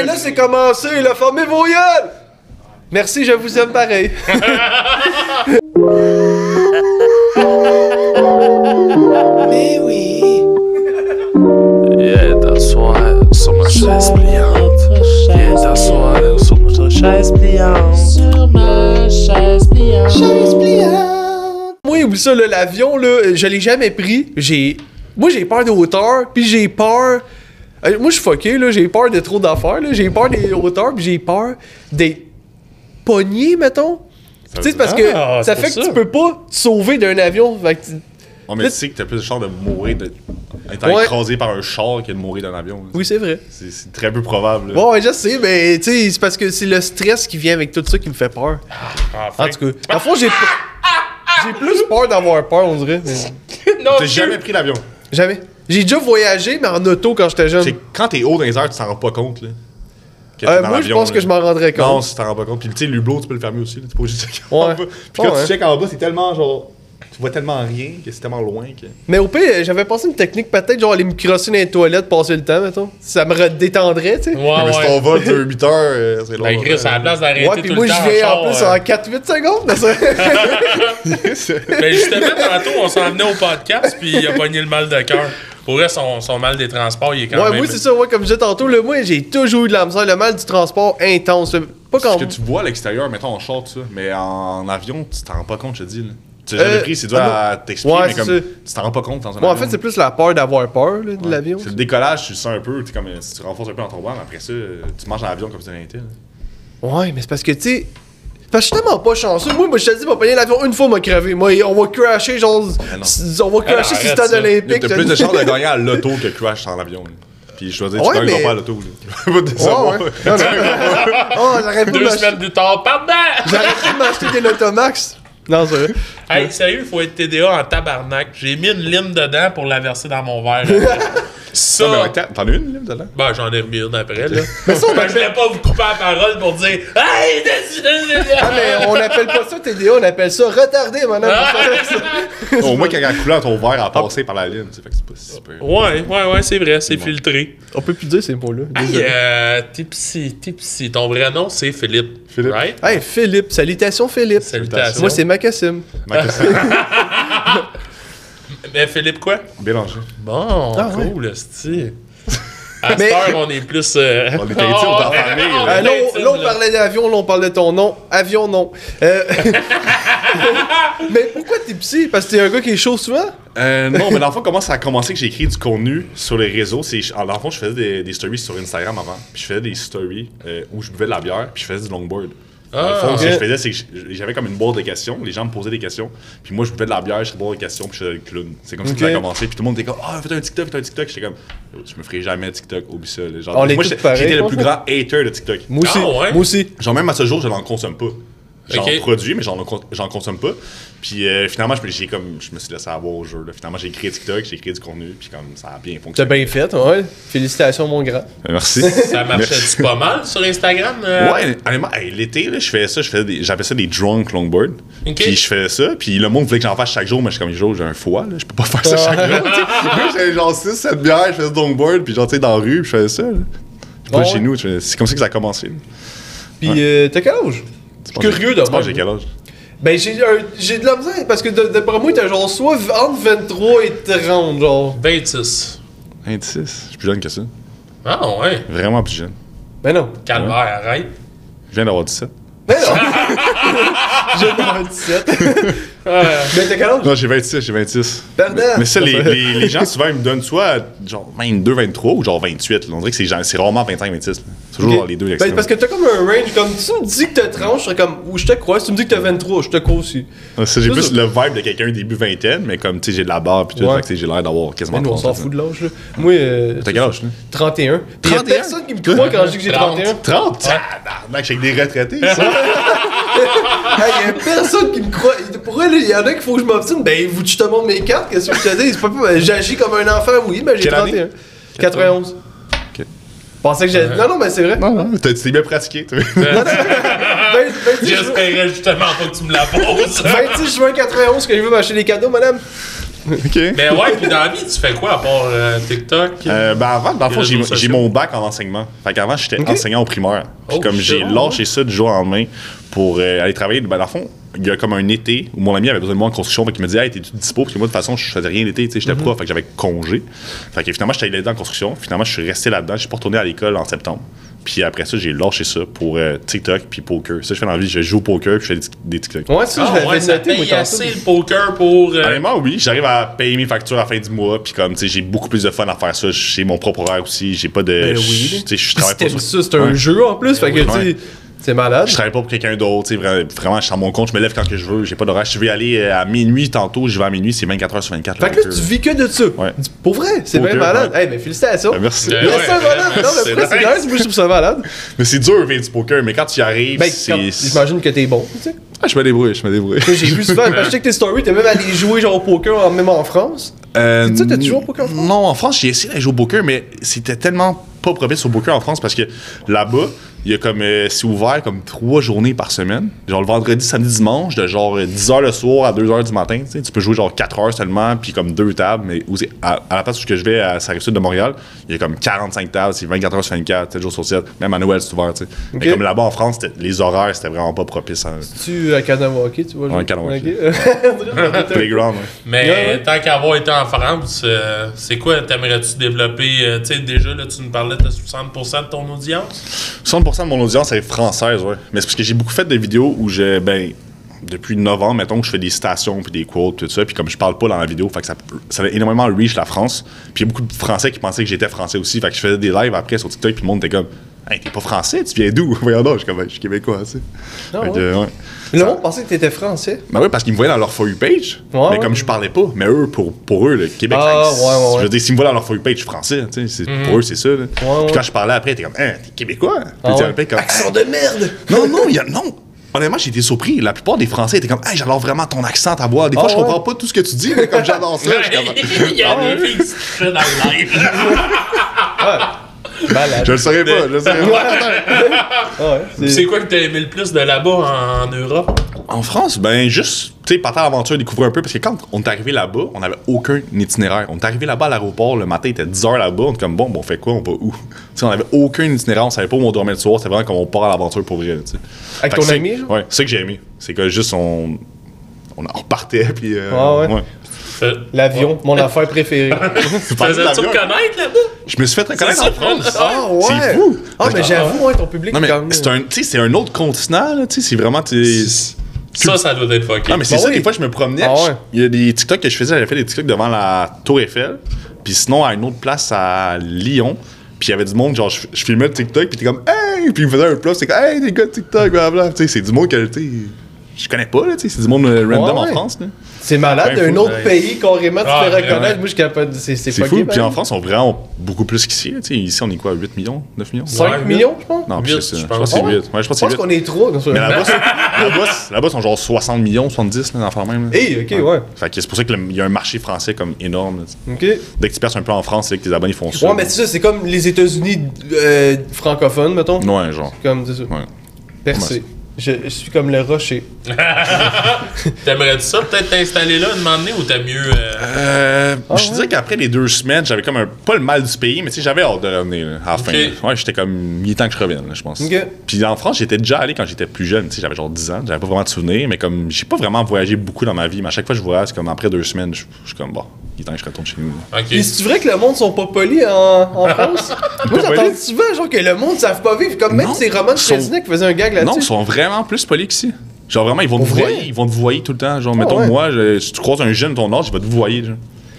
Et là, c'est commencé, la formez vos gueules! Merci, je vous aime pareil. Mais oui. Viens t'asseoir sur ma chaise pliante. Viens t'asseoir sur ma chaise pliante. Sur ma chaise pliante. Chaise pliante. Moi, oublie ça, là, l'avion, là, je l'ai jamais pris. J'ai. Moi, j'ai peur de hauteur, puis j'ai peur. Moi, je suis fucké, là, j'ai peur de trop d'affaires, là. J'ai peur des hauteurs, puis j'ai peur des poignées, mettons. Tu sais, c'est parce que Ah, ça fait que ça. tu peux pas te sauver d'un avion. Fait que tu- Ouais, mais tu sais que t'as plus de chance de mourir de... Ouais. écrasé par un char que de mourir d'un avion. là. Oui, c'est vrai. C'est très peu probable. là. Bon, ouais, je sais, mais tu sais, c'est parce que c'est le stress qui vient avec tout ça qui me fait peur. Enfin. En tout cas, en fond, j'ai j'ai plus peur d'avoir peur, on dirait. mais- Non, T'as jamais pris l'avion? Jamais. J'ai déjà voyagé, mais en auto quand j'étais jeune. C'est quand t'es haut dans les airs, tu t'en rends pas compte. Là, Euh, dans moi, je pense là. que je m'en rendrais compte. Non, si t'en rends pas compte. Puis tu sais, l'hublot, tu peux le fermer aussi. Là. Tu peux pas juste checker en Ouais. bas. Puis quand Ouais. tu checkes en bas, c'est tellement genre. Tu vois tellement rien que c'est tellement loin que. Mais au pire, j'avais pensé une technique peut-être genre aller me crosser dans les toilettes, passer le temps, mettons. Ça me détendrait, tu sais. Ouais, mais si ton vol dure 8 heures, euh, c'est long. Ben, Chris, à la place d'arrêter Ouais, tout puis moi, je viens en plus euh, en 4-8 secondes. là, ça. Ben, justement, tantôt, on s'en venait au podcast, puis il a pogné le mal de cœur. Pour vrai, son, son mal des transports, il est quand ouais, même... moi, c'est ça, ouais, comme je disais tantôt, là, moi, j'ai toujours eu de la misère, le mal du transport intense. Pas quand. Ce que tu vois à l'extérieur, mettons en short, ça. Mais en avion, tu t'en rends pas compte, je te dis. Là. Tu l'as jamais Euh, pris, c'est dur ah à t'expliquer, Ouais, mais comme ça. tu t'en rends pas compte dans un Moi, en fait, c'est plus la peur d'avoir peur là, de Ouais. l'avion. C'est le décollage, tu le sens un peu, tu comme, si tu renforces un peu dans ton ventre, après ça, euh, tu manges dans l'avion comme si de rien. Ouais, mais c'est parce que, tu sais. Parce que je suis tellement pas chanceux. Moi, moi je te dis, on va payer l'avion une fois, m'a crevé. Moi, on va crasher, genre. On va crasher Ah, sur le stade olympique. T'as plus de chances de gagner à l'auto que crash dans l'avion. Puis je choisis, tu gagnes mais- pas à l'auto. là. Ouais, ouais. Oh, j'aurais pu Deux semaines plus tard, pardon! j'aurais pu m'acheter des Lotomax. Non, c'est vrai. Hey, sérieux, il faut être TDA en tabarnak. J'ai mis une lime dedans pour la verser dans mon verre. ça... Non, mais attends, t'en as une, là, dedans? Ben, j'en ai remis une après, là. Mais ça, on Ben, je voulais pas vous couper la parole pour dire Hey, ah, mais on appelle pas ça TDA, on appelle ça retardé, madame. Au moins, quand la couleur ton verre a passé par la ligne, tu sais, fait que c'est pas si super. Ouais, ouais, ouais, c'est vrai, c'est filtré. on peut plus dire ces mots-là. Hey, désolé. euh, Tipsy, Tipsy, ton vrai nom, c'est Philippe. Philippe. Right? Hey, Philippe, salutations Philippe. Salutations. Moi, c'est Macassim. Mec, Mais Philippe quoi? Bélanger. Bon, Ah, ouais. cool, esti. À cette Mais- on est plus. euh, On est intime, famille, on. Ah, là, on, intime, là, on là. parlait d'avion, là, on parlait de ton nom. Avion, non. Euh, mais pourquoi t'es psy? Parce que t'es un gars qui est chaud souvent? Euh, non, mais dans le fond, comment ça a commencé que j'ai écrit du contenu sur les réseaux? C'est, en dans le fond, je faisais des, des stories sur Instagram avant. Puis je faisais des stories euh, où je buvais de la bière, puis je faisais du longboard. Ah, fond, ce que je faisais, c'est que j'avais comme une boîte de questions. Les gens me posaient des questions. Puis moi, je buvais de la bière, je boire des questions, puis je faisais le clown. C'est comme ça que ça a commencé. Puis tout le monde était comme, ah, faites un TikTok, faites un TikTok. J'étais comme, je me ferai jamais TikTok, oublie ça. Genre, est moi, j'étais le plus grand hater de TikTok. Moi aussi. Ah, ouais? Moi aussi. Genre, même à ce jour, je n'en consomme pas. J'en produis, mais j'en j'en consomme pas. Puis euh, finalement, je, j'ai comme, je me suis laissé avoir au jeu. là. Finalement, j'ai créé TikTok, j'ai créé du contenu, puis comme ça a bien T'as fonctionné. bien fait, ouais. Félicitations, mon grand. Merci. Ça marchait-tu pas mal sur Instagram? euh? Ouais, honnêtement, hey, l'été, là, je faisais ça, je faisais des, j'appelais ça des drunk longboard. Puis je faisais ça, puis le monde voulait que j'en fasse chaque jour, mais je suis comme, jour, j'ai un foie, là, je peux pas faire ça chaque jour. sais. Moi, j'avais genre 6, 7 bières, je faisais du longboard, puis genre, tu sais, dans la rue, puis je faisais ça. là. Puis pas Ouais? chez nous, je c'est comme ça que ça a commencé. là. Puis, euh, t'as quel âge? Je suis curieux de Tu penses que j'ai quel âge? Ben, j'ai un- j'ai de la misère parce que de- d'après moi, t'as genre soit entre 23 et 30, genre. 26. 26, je suis plus jeune que ça. Ah, ouais. Vraiment plus jeune. Ben non. Calvaire, arrête. Je viens d'avoir 17. Ben non. j'ai pas 17. Euh, Mais t'as quel âge? Non, j'ai 26, j'ai 26. Pardon. Mais ça, les, les, les gens, souvent, ils me donnent soit genre 22, 23 ou genre 28. là. On dirait que c'est genre- c'est rarement 25, 26. là. C'est toujours les deux Ben, extrêmes. parce que t'as comme un range, comme si tu me dis que t'as 30, je serais comme, ou je te crois, si tu me dis que t'as 23, je te crois aussi. Ah, ça, j'ai ça, plus ça- le vibe de quelqu'un début vingtaine, mais comme, tu sais, j'ai de la barre puis tout, Ouais. fait que, tu sais, j'ai l'air d'avoir quasiment Mais nous, on 30. s'en fout de l'âge, là. Moi, euh, T'as quel âge, là? 31. Puis y a 31? personne qui me croit quand je dis que j'ai 30. 31. 30? Tabarnak, j'ai avec des retraités, ça. Hey, y a personne qui me croit. Pour elle, il y en a qu'il faut que je m'obstine. Ben, vous, tu te montres mes cartes, qu'est-ce que je te dis? C'est pas plus- J'agis comme un enfant, oui, mais j'ai Quelle année? 31. 91. Ok. Je pensais que j'allais. Non, non, mais c'est vrai. Non, non, t'as- tu t'es bien pratiqué, toi. Ben, 26 juin- J'espérais justement pas que tu me la poses. 26 juin 91 que je veux m'acheter des cadeaux, madame. OK. Mais ouais, puis dans la vie, tu fais quoi à part euh, TikTok? Euh, ben avant, dans le fond, Les j'ai mon bac en enseignement. Fait qu'avant, j'étais enseignant au primaire. Puis Oh, comme j'ai lâché ça du jour au lendemain pour euh, aller travailler, ben dans le fond, il y a comme un été où mon ami avait besoin de moi en construction. Fait qu'il me dit, hey, t'es-tu dispo? Parce que moi, de toute façon, je faisais rien l'été, tu sais, j'étais prof, fait que j'avais congé. Fait que finalement, j'étais allé l'aider en construction. Finalement, je suis resté là-dedans. Je suis pas retourné à l'école en septembre. Puis après ça, j'ai lâché ça pour euh, TikTok puis poker. Ça, je fais dans la vie, je joue au poker puis je fais des, des TikTok. Ouais, ça, Ah, je ouais, ça paye assez le poker pour. euh, Honnêtement, oui, j'arrive à payer mes factures à la fin du mois, puis comme, tu sais, j'ai beaucoup plus de fun à faire ça. J'ai mon propre horaire aussi, j'ai pas de. Ben oui. Tu sais, je travaille pas sur- ça, c'est un Ouais. jeu en plus, fait que, tu sais, ouais. C'est malade. Je travaille pas pour quelqu'un d'autre, tu vraiment, je suis à mon compte, je me lève quand que je veux, j'ai pas d'horaire. Si je y aller euh, à minuit tantôt, je vais à minuit, c'est 24 h sur 24. Fait que là, tu vis que de ça. Ouais. Pour vrai, c'est bien malade. ouais. Eh ben, félicitations. Ben, merci. Ouais, c'est malade. Non, mais c'est pourquoi c'est nice. Moi, je trouve ça malade. Mais c'est dur, du poker, mais quand tu y arrives, Ben, c'est. j'imagine que t'es bon, tu sais. Ah, je me débrouille, je me débrouille. J'ai vu souvent, je sais que tes stories, t'es même allé jouer genre au poker, même en France. Euh, ça, t'as-tu joué au poker en France? Non, en France, j'ai essayé d'aller jouer au poker, mais c'était tellement pas propice au poker en France parce que là-bas, il y a comme. euh, c'est ouvert comme trois journées par semaine. Genre le vendredi, samedi, dimanche, de genre euh, 10h le soir à 2h du matin. Tu sais, tu peux jouer genre 4 heures seulement, puis comme deux tables. Mais où à, à la place où je vais, à la sud de Montréal, il y a comme 45 tables, c'est 24 heures sur 24, 7 jours sur 7. Même à Noël, c'est ouvert, tu sais. Ok. Mais comme là-bas en France, les horaires, c'était vraiment pas propice à Tu à Kanawaki, tu vois. Ouais, Kanawaki. Playground. ouais. Mais ouais. tant qu'avoir été en France, euh, c'est quoi, t'aimerais-tu développer, euh, tu sais, déjà, là, tu nous parlais de 60% de ton audience? 60% de mon audience est française, ouais. Mais c'est parce que j'ai beaucoup fait de vidéos où j'ai, ben, depuis 9 ans, mettons, que je fais des citations puis des quotes, tout ça. Puis comme je parle pas dans la vidéo, fait que ça, ça a énormément reach la France. Puis il y a beaucoup de Français qui pensaient que j'étais français aussi. Fait que je faisais des lives après sur TikTok, puis le monde était comme, hey, t'es pas français, tu viens d'où? Voyons donc, je suis comme, je suis québécois, tu sais. Ah, ouais. que, ouais. Le monde pensait que t'étais français. Ben oui, parce qu'ils me voyaient dans leur For You page. Ouais, mais ouais. comme je parlais pas, mais eux, pour, pour eux, le Québec, Ah, Je veux dire, s'ils me voient dans leur For You page, je suis français. tu sais, Pour eux, c'est ça. là. ouais. Puis quand je parlais après, t'es comme, hein, t'es québécois? Puis Ah après, comme, Accent de merde! non, non, il y a, non. Honnêtement, j'ai été surpris. La plupart des Français étaient comme, hey, j'adore vraiment ton accent, ta voix. Des fois, Ah je ouais? comprends pas tout ce que tu dis, mais comme j'adore ça, je suis comme, Il y a des filles qui se touchaient dans le live. Malade. je le saurais pas, je le saurais pas. Ah ouais, c'est- quoi que t'as aimé le plus de là-bas en, Europe? En France, ben, juste, tu sais, partir à l'aventure, découvrir un peu, parce que quand on est arrivé là-bas, on n'avait aucun itinéraire. On est arrivé là-bas à l'aéroport, le matin, il était 10h là-bas, on était comme, bon, bon, on fait quoi, on va où? Tu sais, on avait aucun itinéraire, on savait pas où on dormait le soir, c'était vraiment comme on part à l'aventure pour vrai, tu sais. Avec Fait ton c'est- ami? Ouais, c'est ça que j'ai aimé. C'est que juste, on, on, on partait, puis. euh, Ah ouais? Fait- L'avion, mon affaire préférée. Tu faisais-tu reconnaître là-bas? Je me suis fait reconnaître en ça, France. Ah ouais! C'est fou! Ah, mais j'avoue, ouais, ton public Non, mais c'est un, tu sais, c'est un autre continent, là, tu sais, c'est vraiment. Ça, ça doit être fucké. Non, mais c'est Bah ça, oui. des fois, je me promenais. Ah ouais. Il y a des TikTok que je faisais, j'avais fait des TikTok devant la Tour Eiffel, puis sinon, à une autre place à Lyon. Puis il y avait du monde, genre, je, je filmais le TikTok, puis t'es comme, hey! Puis il me faisait un plus, c'est comme, hey, les gars de TikTok, blablabla. Tu sais, c'est du monde que, tu sais, je connais pas, là, tu sais, c'est du monde euh, random Ouais, en. France, là. C'est malade, d'un autre Ouais. pays, carrément, tu Ah, te fais reconnaître. ouais. Moi, je suis capable. C'est c'est fou. Puis en France, on vraiment beaucoup plus qu'ici, sais. Ici, on est quoi, 8 millions, 9 millions? 5 Ouais, millions, je pense? Non, c'est ça. je Je pense. que c'est Ah ouais? 8. Ouais, je pense Je que c'est pense 8. qu'on est 3. Dans ce Mais là-bas, là-bas, sont genre 60 millions, 70, là, dans le même. Hey, ok, ouais. Fait que c'est pour ça qu'il y a un marché français comme énorme. sais. Ok. Dès que tu perces un peu en France, c'est que tes abonnés font ça. Ouais, mais c'est ça, c'est comme les États-Unis euh, francophones, mettons. Ouais, genre. Comme, c'est ça. Ouais. Percé. Je, je suis comme le rocher. T'aimerais-tu ça peut-être t'installer là, demander ou t'as mieux. euh, Euh, Ah je te dirais qu'après les deux semaines, j'avais comme un. Pas le mal du pays, mais tu sais, j'avais hâte de revenir là, à la fin. Ouais, j'étais comme. Il est temps que je revienne, je pense. Puis en France, j'étais déjà allé quand j'étais plus jeune. Tu sais, j'avais genre 10 ans. J'avais pas vraiment de souvenirs, mais comme. J'ai pas vraiment voyagé beaucoup dans ma vie, mais à chaque fois que je voyage, c'est comme après deux semaines, je je suis comme, bon, il est temps que je retourne chez nous. Ok. Et c'est vrai que le monde sont pas polis en, en France? Moi, j'entends souvent, genre, que le monde ne savent pas vivre. Comme même Non, c'est Roman sont- Chesney qui faisait un gag Non, ils là-dessus. sont vraiment plus polis qu'ici. Genre vraiment, ils vont te Pour vrai? voyer, ils vont te voyer tout le temps. Genre, mettons, ouais. moi, je- si tu croises un jeune de ton âge, il va te voyer. Genre.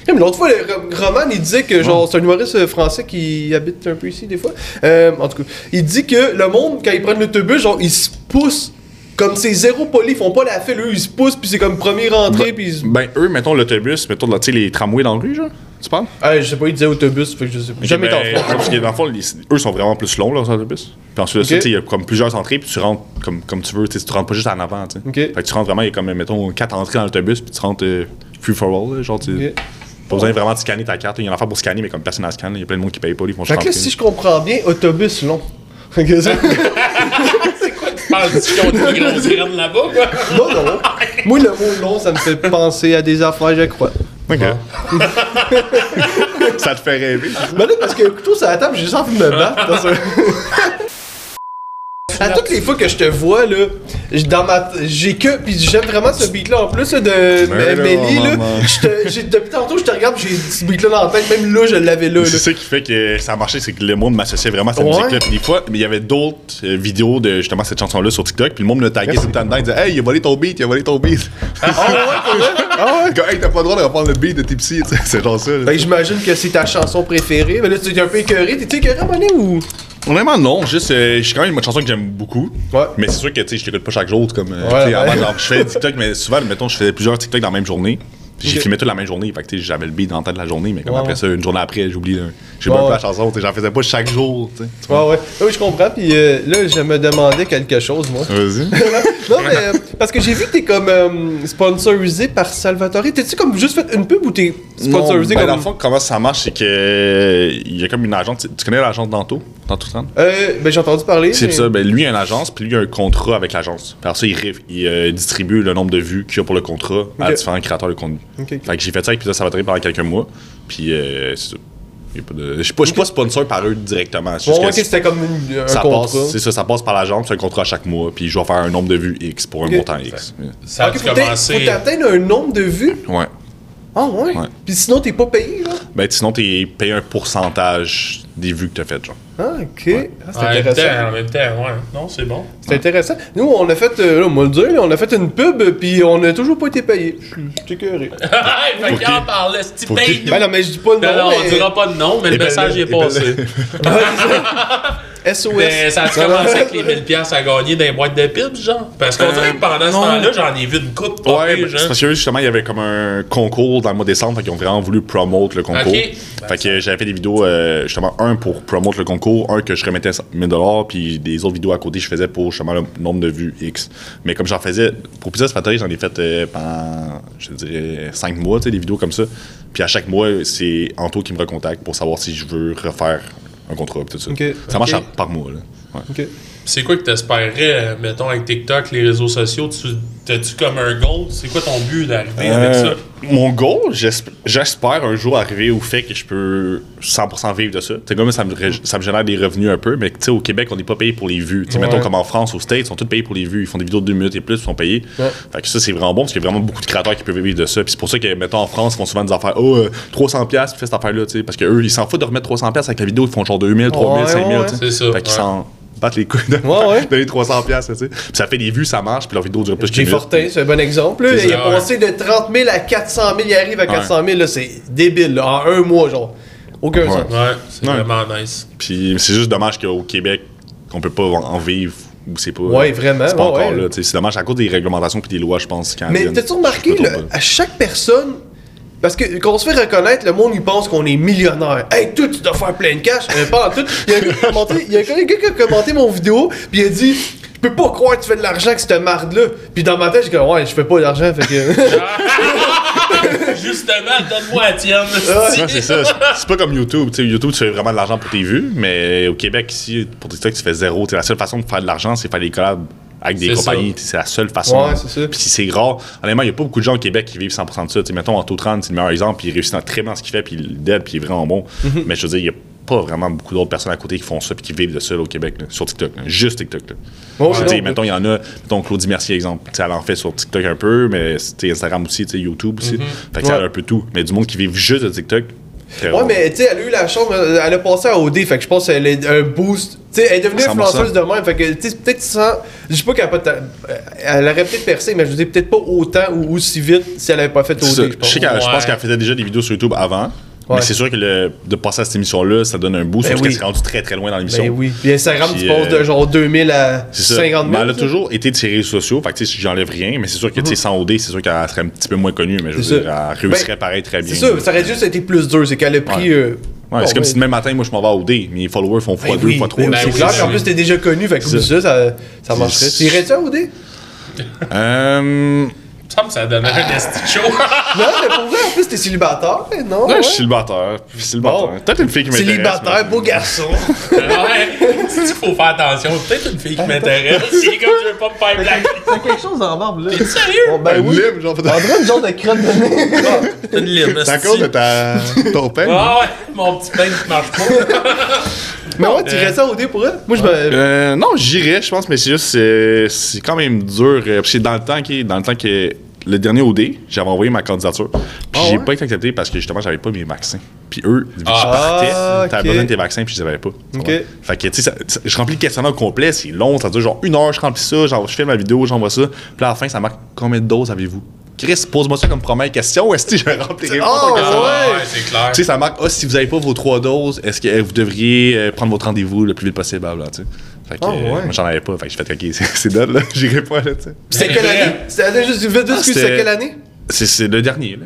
Mais L'autre fois, le Ro- Roman, il disait que, genre, c'est un humoriste euh, français qui habite un peu ici, des fois. Euh, en tout cas, il dit que le monde, quand ils prennent l'autobus, genre, ils se poussent. Comme c'est zéro poli, ils font pas la file, eux, ils se poussent, puis c'est comme premier rentré, puis ils se... Ben, eux, mettons l'autobus, mettons, là, tu sais, les tramways dans la rue, genre. Tu parles? Ah, je sais pas, il disait autobus, fait que je sais pas. Jamais en ben, France. Parce que dans le fond, les- eux sont vraiment plus longs, leurs autobus. Puis ensuite, de ça, Ok. tu sais, il y a comme plusieurs entrées, puis tu rentres comme, comme tu veux. Tu rentres pas juste en avant, tu sais. Fait que tu rentres vraiment, il y a comme, mettons, quatre entrées dans l'autobus, puis tu rentres euh, free for all, là, genre, tu. Pas besoin vraiment de scanner ta carte. Il y a une affaire pour scanner, mais comme personne n'a scanne, il y a plein de monde qui paye pas, ils font Fait que là, si je comprends bien, autobus long. Penses-tu qu'ils ont des grosses graines là-bas, quoi? non, non. Moi, le mot long, ça me fait penser à des affaires, je crois. Ok. ça te fait rêver. Mais là, parce que le couteau sur la table, j'ai juste envie de me battre. À toutes les fois que je te vois, là, dans ma. J'ai que. Puis j'aime vraiment ce beat-là en plus là, de là, Melly, là. maman. Je te- j'ai- Depuis tantôt, je te regarde, j'ai ce beat-là dans la tête. Même là, je l'avais là. là. C'est ça qui fait que ça a marché, c'est que le monde m'associait vraiment à cette Ouais. musique-là. Puis des fois, mais il y avait d'autres euh, vidéos de justement cette chanson-là sur TikTok. Puis le monde me taguait tout le temps dedans. Il disait Hey, il a volé ton beat, il a volé ton beat. Ah ouais? Ah ouais? Comme, hey, t'as pas le droit de reprendre le beat de tes psy. tu sais, C'est genre ça. là. Ben, j'imagine que c'est ta chanson préférée. Mais là, tu es un peu écœuré. T'es-tu écœuré ou? Honnêtement, non. Juste, euh, je suis quand même une chanson que j'aime beaucoup. Ouais. Mais c'est sûr que tu sais, je t'écoute pas chaque jour. Comme, euh, Ouais, avant, genre, je fais des TikTok, mais souvent, mettons, je faisais plusieurs TikTok dans la même journée. J'ai filmé toute la même journée. Fait que j'avais le beat dans la tête de la journée. Mais comme après ça, une journée après, j'oublie. J'ai pas un peu ouais. la chanson. J'en faisais pas chaque jour. Ouais, ouais. Oui, je comprends. Puis euh, là, je me demandais quelque chose, moi. Vas-y. non, mais parce que j'ai vu que t'es comme sponsorisé par Salvatore. T'es-tu comme juste fait une pub ou t'es sponsorisé non, ben, comme. Dans le fond, comment ça marche, c'est que il y a comme une agence. Tu, tu connais l'agence Danto? Euh, ben j'ai entendu parler. C'est mais- ça, ben lui il a une agence, puis lui il a un contrat avec l'agence. Alors ça, il, ré- il, euh, distribue le nombre de vues qu'il y a pour le contrat à différents créateurs de contenu. Fait que j'ai fait ça avec Pizza Salvatore pendant quelques mois, puis euh, c'est ça. Je suis pas, je suis pas sponsor par eux directement. Bon, c'était comme une- un ça contrat. passe, c'est ça, ça passe par l'agence, c'est un contrat à chaque mois, puis je dois faire un nombre de vues X pour un montant X. Ça a dû faut t'atteindre un nombre de vues. Ouais. Ah ouais? Ouais. Puis sinon, t'es pas payé, là? Ben sinon, t'es payé un pourcentage des vues que t'as faites, genre. Ah, ok. Ah, c'est En même temps, intéressant. en même temps, ouais. Non, c'est bon. C'est intéressant. Nous, on a fait, euh, là, on va le dire, là, on a fait une pub, puis on a toujours pas été payé. Je suis- écœuré. fait qu'il en parlait, c'est Faut qu'il- paye-nous. Ben non, mais je dis pas le Non, nom, non, on mais... dira pas de nom, mais le ben message là, est ben passé. SOS. Mais ça a commencé avec les 1000$ piastres à gagner dans les boîtes de pips, genre? Parce qu'on dirait que pendant ce temps-là, j'en ai vu une coupe Ouais, pire, ben, genre. parce que justement, il y avait comme un concours dans le mois de décembre, fait qu'ils ont vraiment voulu promote le concours. Ok. Fait que j'avais fait des vidéos, euh, justement, un pour promote le concours, un que je remettais 1000$, puis des autres vidéos à côté, je faisais pour justement le nombre de vues X. Mais comme j'en faisais, pour Pizza Factory, j'en ai fait euh, pendant, je dirais, 5 mois, tu sais, des vidéos comme ça. Puis à chaque mois, c'est Anto qui me recontacte pour savoir si je veux refaire un contrat, tout ça. Ça marche Ok. à- par mois, là. Ouais. Ok. C'est quoi que euh, mettons, avec TikTok, les réseaux sociaux? Tu- T'as-tu comme un goal? C'est quoi ton but d'arriver avec Euh, ça? Mon goal, j'esp- j'espère un jour arriver au fait que je peux 100% vivre de ça. Tu sais, comme ça me, ça me génère des revenus un peu, mais tu sais, au Québec, on n'est pas payé pour les vues. Tu Ouais. mettons comme en France, aux States, ils sont tous payés pour les vues. Ils font des vidéos de 2 minutes et plus, ils sont payés. Ouais. Fait que ça, c'est vraiment bon parce qu'il y a vraiment beaucoup de créateurs qui peuvent vivre de ça. Puis c'est pour ça que, mettons, en France, ils font souvent des affaires, oh, euh, 300$, tu fais cette affaire-là, tu sais, parce qu'eux, ils s'en foutent de remettre 300$ avec la vidéo, ils font genre 2000, 3000, Ouais, 5000, ouais, tu sais. C'est ça, Fait qu'ils battent les couilles de Ouais, ouais. donner 300$, tu sais. Puis ça fait des vues, ça marche, puis leur vidéo dure plus que Jay. Fortin, c'est un bon exemple. là. Il ouais. passé de 30 000 à 400 000, il arrive à 400 000, là, c'est débile, là, en un mois, genre. Aucun Ouais. sens. Ouais, c'est Ouais. vraiment nice. Puis c'est juste dommage qu'au Québec, qu'on peut pas en vivre ou c'est pas. Ouais, vraiment, C'est pas ouais, encore ouais. là. tu sais, C'est dommage à cause des réglementations puis des lois, je pense. Mais t'as-tu remarqué, là, à chaque personne, parce que quand on se fait reconnaître, le monde il pense qu'on est millionnaire. Hey, toi, tu dois faire plein de cash. Euh, pas en tout. Il y a un gars qui a commenté, il y a un gars qui a commenté mon vidéo, puis il a dit Je peux pas croire que tu fais de l'argent avec cette marde-là. Puis dans ma tête, j'ai dit Ouais, je fais pas d'argent, fait que. Justement, donne-moi la tienne. Ouais, c'est ça. C'est- pas comme YouTube. Tu sais, YouTube, tu fais vraiment de l'argent pour tes vues, mais au Québec, ici, pour TikTok, tu fais zéro. Tu sais, la seule façon de faire de l'argent, c'est faire des collabs avec des compagnies. ça. C'est la seule façon. Ouais, c'est ça. Puis c'est rare. Honnêtement, il y a pas beaucoup de gens au Québec qui vivent 100% de ça. Tu sais, mettons, Anto Tran, c'est le meilleur exemple, puis il réussit dans- très bien ce qu'il fait, puis il dead, puis il est vraiment bon. Mhm. Mais je veux dire, il y a pas vraiment beaucoup d'autres personnes à côté qui font ça puis qui vivent de ça là, au Québec, là, sur TikTok. là. Juste TikTok. Là. Ouais, Je veux dire, mettons, il y en a, mettons Claudie Mercier, exemple. Tu sais, elle en fait sur TikTok un peu, mais Instagram aussi, YouTube aussi. Fait que Ouais. elle a un peu tout. Mais du monde qui vit juste de TikTok. Très Ouais, mais tu sais, elle a eu la chance, euh, elle a passé à OD, fait que je pense qu'elle a un boost. Tu sais, elle est devenue 100%. influenceuse de même, fait que tu sais, peut-être sans. Je dis pas qu'elle a pas Elle aurait peut-être percé, mais je dis peut-être pas autant ou aussi vite si elle avait pas fait OD, je pense. sais Ouais. qu'elle faisait déjà des vidéos sur YouTube avant. Ouais. Mais c'est sûr que le- de passer à cette émission-là, ça donne un boost Ben parce oui. qu'elle s'est rendue très très loin dans l'émission. Ben oui. Puis Instagram, tu passes de euh, genre 2000 à C'est ça. 50 Mais 000. elle a toujours été de ses réseaux sociaux. Fait que tu sais, j'enlève rien. Mais c'est sûr que tu sais, sans OD, c'est sûr qu'elle serait un petit peu moins connue. Mais je veux dire, elle réussirait Ben, pareil très bien. C'est ça, ça aurait juste été plus dur, c'est qu'elle a pris. Ouais. euh, Ouais, c'est comme ben, si demain matin, moi, je m'en vais à OD. Mes followers font ben x2, oui, x3. ben Ben c'est clair qu'en plus t'es déjà connu, fait que C'est ça, ça, ça marcherait. T'irais-tu à OD? Euh. Semble que ça donnerait un esti de show. Non, mais pour vrai, en plus, t'es célibataire, non? Ouais, ouais? je suis célibataire. Célibataire. Bon. Peut-être une fille qui m'intéresse. Célibataire, mais- beau garçon. ouais. Il faut faire attention. Peut-être une fille qui m'intéresse. C'est comme je veux pas me faire blaguer. T'as quelque chose en barbe, là. T'es sérieux? Bon, ben Un oui. lime, genre, On dirait une genre de crotte de nez. T'as une lime. C'est à cause de ta... ton peigne? Ah ouais, mon petit pain qui marche pas. Mais ouais, tu restes au dé pour elle? Moi, je me. Euh, non, j'irais, je pense, mais c'est juste, c'est, c'est quand même dur. euh, Parce que dans le temps qui, dans le temps que le dernier OD, j'avais envoyé ma candidature. Puis Ah j'ai ouais? pas été accepté parce que justement, j'avais pas mes vaccins. Puis eux, vu que je Ah. partais, Ah, t'avais besoin de tes vaccins, puis je les avais pas. Ok. Ouais. Fait que, tu sais, je remplis le questionnaire au complet, c'est long, ça dure genre une heure, je remplis ça, genre, je fais ma vidéo, j'envoie ça. Puis là, à la fin, ça marque combien de doses avez-vous? Chris, pose-moi ça comme première question, est-ce que je vais remplir questionnaire? ouais. ouais, c'est clair. Tu sais, ça marque, ah, si vous avez pas vos trois doses, est-ce que vous devriez euh, prendre votre rendez-vous le plus vite possible, blablabla, tu sais. Fait que, Ah, euh, ouais. moi, j'en avais pas, fait que j'ai fait, ok, c'est, done, là, j'irai pas, là, tu sais. C'était quelle année? C'était juste vite, vite, Ah, excuse, c'était- quelle année? C'est, c'est le dernier, là.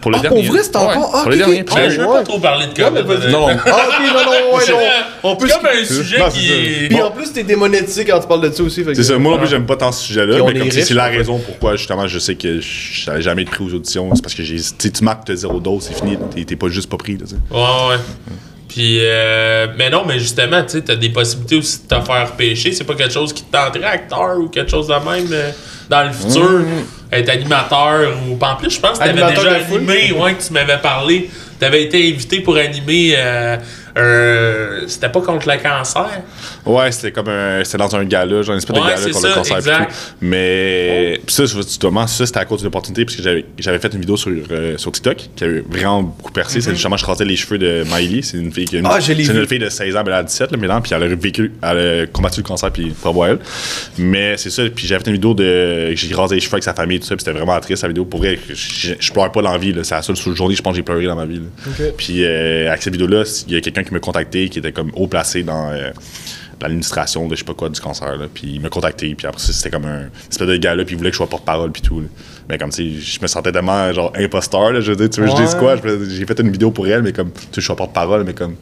Pour le Ah, dernier. pour vrai, c'est encore- Ouais, ah, pour le ok, dernier. ok. Puis Ben, là, je veux Ouais. pas trop parler de mais COVID. vas-y. Non, non. Ah, ok, non, non, ouais, non. On peut C'est comme un sujet Non, qui c'est est. Puis en plus, t'es démonétisé quand tu parles de ça aussi. C'est ça, moi non plus, j'aime pas tant ce sujet-là, mais comme si c'est la en raison pourquoi, justement, je sais que je n'allais jamais être pris aux auditions. C'est parce que j'ai, tu sais, tu marques, t'as zéro dose, c'est fini, t'es, pas juste pas pris, là. Ouais, ouais. Puis, euh, mais non, mais justement, tu sais, t'as des possibilités aussi de te faire pêcher. C'est pas quelque chose qui te tenterait, acteur ou quelque chose de même euh, dans le futur, être animateur ou. En plus, je pense que t'avais déjà animé, ouais, que tu m'avais parlé. T'avais été invité pour animer. Euh, C'était pas contre le cancer? Ouais, c'était comme un. C'était dans un gala, genre un espèce Ouais, de gala contre le cancer et exact. tout. Mais. Puis ça, justement, ça, c'était à cause d'une opportunité, parce que j'avais, j'avais fait une vidéo sur, euh, sur TikTok qui a eu vraiment beaucoup percé. C'est justement, je rasais les cheveux de Miley. C'est une fille qui a une. Ah, je l'ai c'est vu. une fille de 16 ans, mais elle a 17, là, maintenant, puis elle a vécu, elle a combattu le cancer, puis à elle. Mais c'est ça, puis j'avais fait une vidéo de. J'ai rasé les cheveux avec sa famille, tout ça, puis c'était vraiment triste, la vidéo. Pour vrai, je, pleure pas dans la vie, là. C'est la seule journée, je pense, que j'ai pleuré dans ma vie, là. Ok. Puis euh, avec cette vidéo-là, il y a quelqu'un qui m'a contacté, qui était comme haut placé dans euh, l'administration de je sais pas quoi du cancer. Là. Puis il m'a contacté, puis après ça, c'était comme un espèce de gars-là, puis il voulait que je sois porte-parole, puis tout. là. Mais comme, tu sais, je me sentais tellement genre imposteur, là. Je veux dire, tu veux que je dise Ouais. quoi? J'ai fait une vidéo pour elle, mais comme, tu sais, je suis porte-parole, mais comme,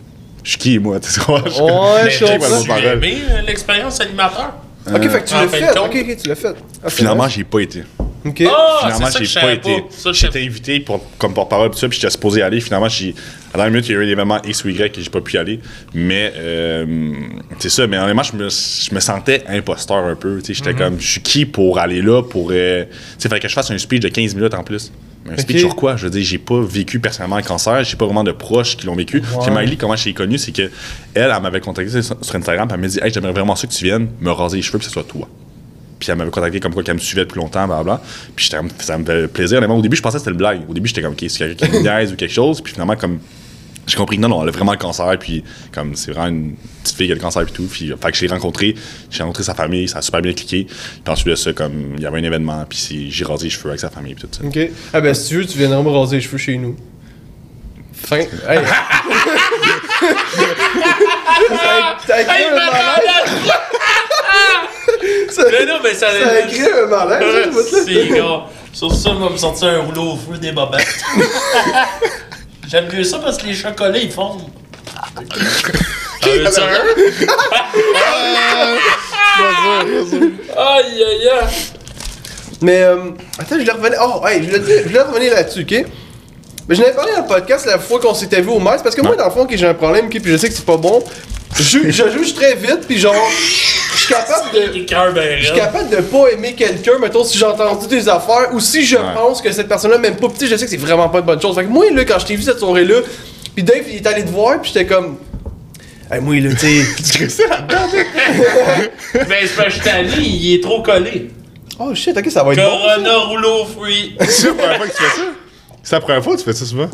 je suis qui, moi? Tu sais, je suis comme- Ouais, Mais je aimé euh, l'expérience animateur? Ok, fait que tu En l'as fait. Ok, ok, tu l'as fait. Ah, Finalement, j'ai pas été. Ok. Ah, Finalement, c'est j'ai pas été. J'étais invité pour, comme porte-parole, puis ça, puis j'étais supposé aller. Finalement, j'ai, à la dernière minute, il y a eu un événement X ou Y que j'ai pas pu y aller. Mais, euh, c'est ça. Mais honnêtement, je me, je me sentais imposteur un peu. tu sais, J'étais comme, je suis qui pour aller là, pour. euh, tu sais, fallait que je fasse un speech de 15 minutes en plus. Un speech sur quoi? Je veux dire, j'ai pas vécu personnellement le cancer, j'ai pas vraiment de proches qui l'ont vécu. Puis Miley, comment je l'ai connue, c'est que elle, elle m'avait contacté sur sur Instagram, elle m'a dit, hey, j'aimerais vraiment ça que tu viennes me raser les cheveux, puis que ce soit toi. Puis elle m'avait contacté comme quoi qu'elle me suivait depuis longtemps, blablabla. Puis j'étais comme- ça me fait plaisir. Honnêtement, au début, je pensais que c'était le blague. Au début, j'étais comme, OK, c'est quelqu'un qui me niaise ou quelque chose. Puis finalement, comme, j'ai compris que non, non, elle a vraiment le cancer. Puis comme, c'est vraiment une petite fille qui a le cancer et tout. Puis, fait que je l'ai rencontré. J'ai rencontré sa famille. Ça a super bien cliqué. Puis ensuite de ça, comme, il y avait un événement. Puis j'ai rasé les cheveux avec sa famille. Puis tout ça. Ok. Ah, ben, si tu veux, tu viendras me raser les cheveux chez nous. Fin. Hey. ça. Ça Mais non, mais ça. ça a créé un malaise. hein. C'est gars. Sur ça, on va me sortir un rouleau au feu des bobettes. J'aime mieux ça parce que les chocolats, ils fondent. Un? Aïe, aïe, aïe. Mais, euh, attends, je voulais revenir. Oh, hey, je voulais, dire- je voulais revenir là-dessus, ok? Mais je n'avais parlé dans le podcast la fois qu'on s'était vu au max, parce que moi, dans le fond, ok, j'ai un problème, ok, puis je sais que c'est pas bon. Je, je juge très vite, puis genre, je suis capable de. Ben Je suis capable de pas aimer quelqu'un, mettons, si j'ai entendu des affaires ou si je pense que cette personne-là m'aime pas. Pis tu sais, je sais que c'est vraiment pas une bonne chose. Fait que moi, là, quand je t'ai vu cette soirée-là, pis Dave, il est allé te voir, pis j'étais comme. Hey, moi, là, tu sais. Ben, c'est parce que je t'ai allé, il est trop collé. oh shit, ok, ça va être bon. Corona rouleau free. C'est la première fois que tu fais ça? C'est la première fois que tu fais ça souvent?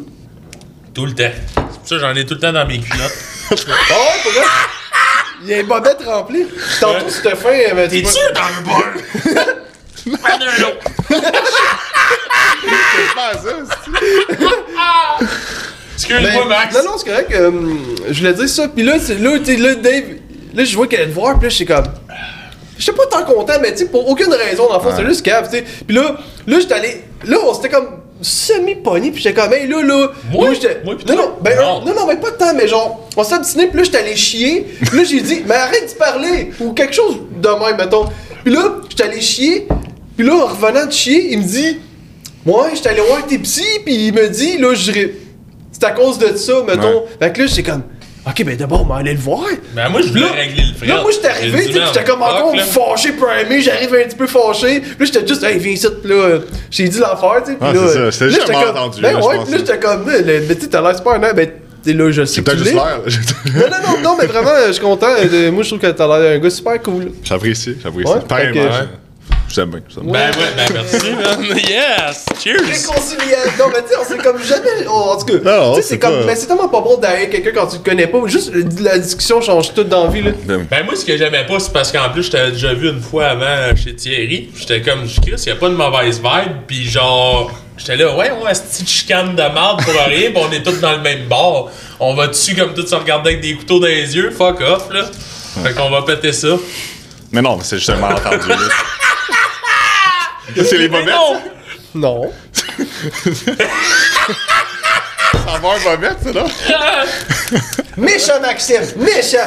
Tout le temps. C'est pour ça que j'en ai tout le temps dans mes culottes. Ah ouais, pour vrai? Il y a une bobette remplie. Tantôt, c'était fin. euh, tu T'es-tu dans le bar? Prends un lot. Excuse-moi, Ben, Max. Non, non, c'est correct. euh, je voulais dire ça. Puis là, c'est- là, t'es- là, Dave, là, je vois qu'elle allait te voir, puis là, j'étais comme. J'étais pas tant content, mais tu sais, pour aucune raison, dans le fond, c'était juste cave, tu sais. Puis là, là, j'étais allé. Là, on s'était comme semi-pogné, puis j'étais comme, hey, là, là. Moi? là, j'étais- Moi, pis non, non, ben, Non. non, non, mais pas de temps, mais genre, on s'est obstiné, puis là, j'étais allé chier. Puis là, j'ai dit, mais arrête de parler, ou quelque chose de même, mettons. Puis là, j'étais allé chier, puis là, en revenant de chier, il me dit, ouais, j'étais allé voir tes psy, puis il me dit, là, je. C'est à cause de ça, mettons. Fait que là, j'étais comme. Ok, ben d'abord, on va aller le voir. Ben, moi, je voulais Là- régler le frais. Là, moi, j'étais arrivé, tu j'étais comme encore fâché, primé, j'arrive un petit peu fâché. Puis là, j'étais juste, hey, viens ici, puis là, j'ai dit l'affaire, tu sais. puis Ah, là, c'est ça, c'était là, juste comme- malentendu, Ben ouais, puis là, j'étais comme, mais tu sais, t'as l'air super honnête, ben, t'es là, je sais C'est que tu juste l'air. Non, non, non, non, mais vraiment, je suis content. euh, Moi, je trouve que t'as l'air un gars super cool. J'apprécie, j'apprécie. Ouais, Ouais. t'aime bien. t'aime bien. Ben, ouais, ben, merci, man. Yes! Cheers! Réconciliation. Non, mais tu sais, on s'est comme jamais. oh, en tout cas, tu sais, c'est comme. pas- Mais c'est tellement pas bon d'aller quelqu'un quand tu le connais pas. Juste le- la discussion change tout dans la vie, là. Ben, Ben moi ce que j'aimais pas c'est parce qu'en plus je t'avais déjà vu une fois avant chez Thierry. J'étais comme je Chris, y a pas de mauvaise vibe puis genre j'étais là ouais ouais cette petite chicane de merde pour rien, pis on est tous dans le même bar. On va dessus comme tous se regarder avec des couteaux dans les yeux, fuck off là. Fait qu'on va péter ça. Mais non, mais c'est juste un malentendu. C'est les bobettes? non! Non. Ça va un bobette, ça, là? Méchant, Maxime! Méchant!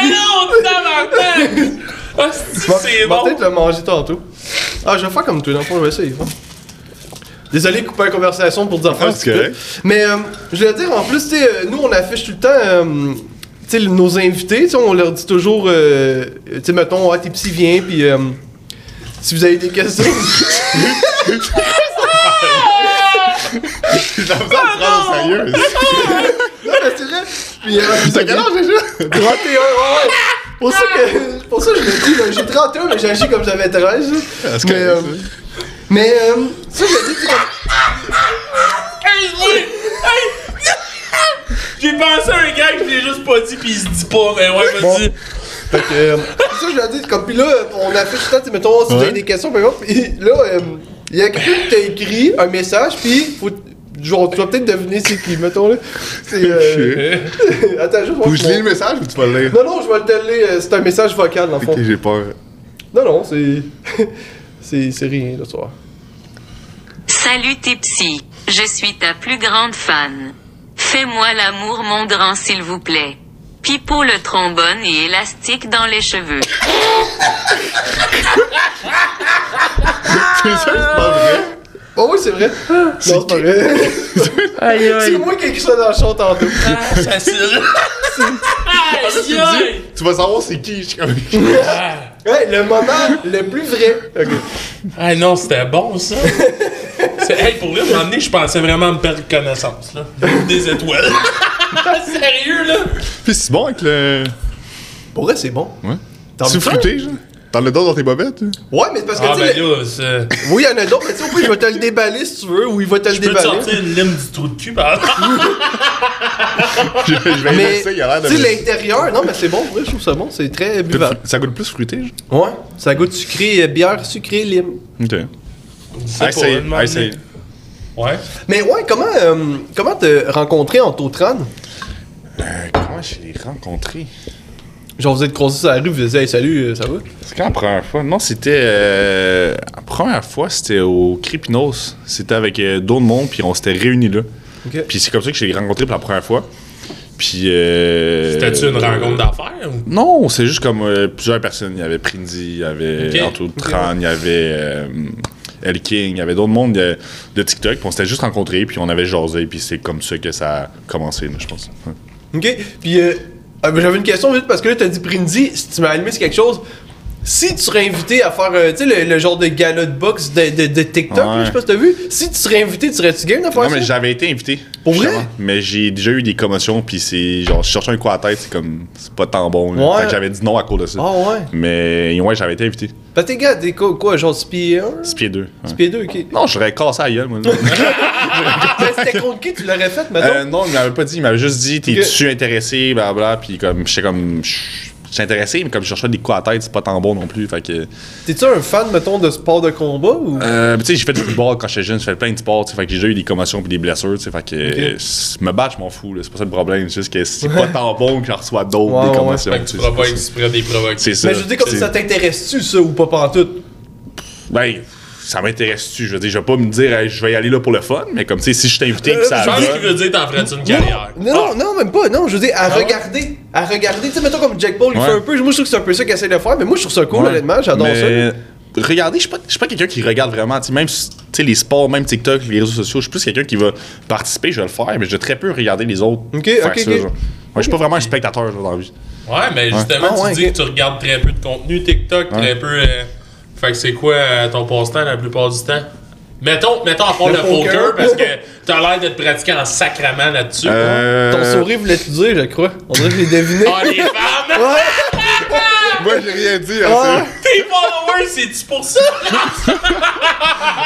Mais non, tabarnak! Ah, c'est- c'est Je vais bon! peut-être le manger tantôt. Ah, je vais faire comme toi, dans le fond, je vais essayer. hein. Désolé de couper la conversation pour dire. Ah, c'est correct. Mais euh, je voulais dire, en plus, euh, nous, on affiche tout le temps, euh, sais, nos invités, on leur dit toujours, euh, tu sais, mettons, ah, tes petits viens, puis euh, si vous avez des questions. J'ai l'impression de prendre au sérieux. non, mais c'est vrai. Puis, euh, T'as quel âge déjà? 31, ouais, ouais. Pour ça que, pour ça que je me dis, là, j'ai 31, mais j'ai agi comme j'avais 13. là. Ah, mais, correct, euh, mais, euh, ça, je dis, tu comme. J'ai pensé à un gars que je l'ai juste pas dit pis il se dit pas, mais ouais, vas-y. Fait que, euh, c'est ça, je l'ai dit, comme, pis là, on affiche tout le temps, tu sais, mettons, si vous avez des questions, par exemple, pis là, euh, il y a quelqu'un qui t'a écrit un message, pis faut, genre, tu vas peut-être deviner c'est qui, mettons, là. C'est, euh, attends, juste voir. Faut que je lis le message ou tu vas le lire? Non, non, je vais le te lire, euh, c'est un message vocal, dans le fond. Ok, j'ai peur. Non, non, c'est, c'est, c'est rien, le soir. Salut Tipsy, je suis ta plus grande fan. Fais-moi l'amour mon grand s'il vous plaît. Pipo le trombone et élastique dans les cheveux. C'est sûr, c'est pas vrai. Oh oui, c'est vrai. Non, c'est pas vrai. Aïe, c'est moi qui ai écrit ça dans le chant tantôt. Ah, facile. Aïe, aïe. Tu vas savoir c'est qui. je suis comme- Ouais, le moment le plus vrai. Ok. Ah non, c'était bon ça. C'est- hey, pour moment donné, je pensais vraiment me perdre connaissance. Là. Des étoiles. Sérieux, là? Puis c'est bon avec le. Pour vrai, c'est bon. Ouais. T'en C'est fruité, genre? T'en as d'autres dans tes bobettes? hein? Ouais, mais c'est parce que Ah tu sais, ben le- là, c'est... Oui, il y en a d'autres, mais tu sais, au pire, je vais te le déballer si tu veux, ou il va te le Je peux te déballer. sortir une lime du trou de cul, par exemple? Je je vais Mais, essayer, il a l'air de. tu sais, l'intérieur, non, mais c'est bon, ouais, je trouve ça bon, c'est très buvable. Ça goûte plus fruité, genre. Ouais, ça goûte sucré, euh, bière sucrée, lime. Ok. C'est Essaye, pas, une essaye. Ouais. Mais ouais, comment euh, comment t'as rencontré en Tautran? Euh, comment je l'ai rencontré? Genre, vous êtes croisés sur la rue, vous disiez, hey, salut, euh, ça va? C'est quand la première fois? Non, c'était. euh, la première fois, c'était au Crépinos. C'était avec euh, d'autres mondes, puis on s'était réunis là. Puis c'est comme ça que je l'ai rencontré pour la première fois. Puis. Euh, C'était-tu une rencontre d'affaires? ou- Non, c'est juste comme euh, plusieurs personnes. Il y avait Prindy, il y avait Ok. Anto Tran, il y avait euh, El King, il y avait d'autres mondes de, TikTok. Puis on s'était juste rencontrés, puis on avait jasé, puis c'est comme ça que ça a commencé, je pense. Ok, puis euh, ah, j'avais une question parce que là, t'as dit Prindy, si tu m'as allumé sur quelque chose. Si tu serais invité à faire, euh, tu sais, le, le genre de gala de boxe de, de, de TikTok, Ouais. je sais pas si t'as vu. Si tu serais invité, tu serais-tu game de faire Non, ça? mais j'avais été invité. Pour vrai? Mais j'ai déjà eu des commotions, puis c'est genre, je cherchais un coup à la tête, c'est comme, c'est pas tant bon. Ouais. Fait que j'avais dit non à cause de ça. Ah ouais. Mais ouais, j'avais été invité. Que t'es gars, t'es quoi, quoi, genre 6 pieds 1? 6 pieds 2. 6 pieds 2, ok. Non, j'aurais cassé la gueule, moi. c'était contre qui tu l'aurais fait, maintenant? Euh, non, il m'avait pas dit, il m'avait juste dit, t'es-tu intéressé, blablabla, puis comme, j'étais comme, j'étais intéressé, mais comme je cherchais des coups à la tête, c'est pas tant bon non plus, fait que... T'es-tu un fan, mettons, de sport de combat ou? Euh, tu sais, j'ai fait du football quand j'étais jeune, j'ai fait plein de sports, tu sais, fait que j'ai déjà eu des commotions puis des blessures, tu sais, fait que me battre, je m'en fous, là, c'est pas ça le problème, c'est juste que c'est pas tant bon que j'en reçois d'autres, des ouais, commotions. Fait que tu feras pas exprès des provocations. C'est ça. Mais je veux dire, comme ça t'intéresse-tu, ça, ou pas pantoute? Ben, ça m'intéresse-tu, je veux dire, je vais pas me dire, hey, je vais y aller là pour le fun, mais comme, tu sais, si je t'ai invité, que ça Je pense qu'il veut dire t'en ferais-tu une carrière. Non, non, non, même pas. Non, je veux dire, à regarder. À regarder. Tu sais, mettons comme Jack Paul, il Ouais. fait un peu. Moi, je trouve que c'est un peu ça qu'il essaie de faire, mais moi, je trouve ça cool, Ouais. honnêtement. J'adore Mais ça. regarder, je suis pas, je suis pas quelqu'un qui regarde vraiment, tu sais, même tu sais, les sports, même TikTok, les réseaux sociaux, je suis plus quelqu'un qui va participer, je vais le faire, mais je vais très peu regarder les autres. Ok, faire ok, ça, ok. genre. Moi, je suis pas vraiment un spectateur genre, dans la vie. Ouais, mais justement, Ah, tu ouais, dis que tu regardes très peu de contenu TikTok, très peu. euh, Fait que c'est quoi euh, ton passe-temps la plupart du temps? Mettons, mettons à part Le le, poker, poker. parce que t'as l'air de te pratiquer en sacrament là-dessus. Euh, Ton sourire voulait te dire, je crois? On dirait que je l'ai deviné. Ah, les femmes! Moi, j'ai rien dit, Ah. Tes followers, c'est-tu pour ça?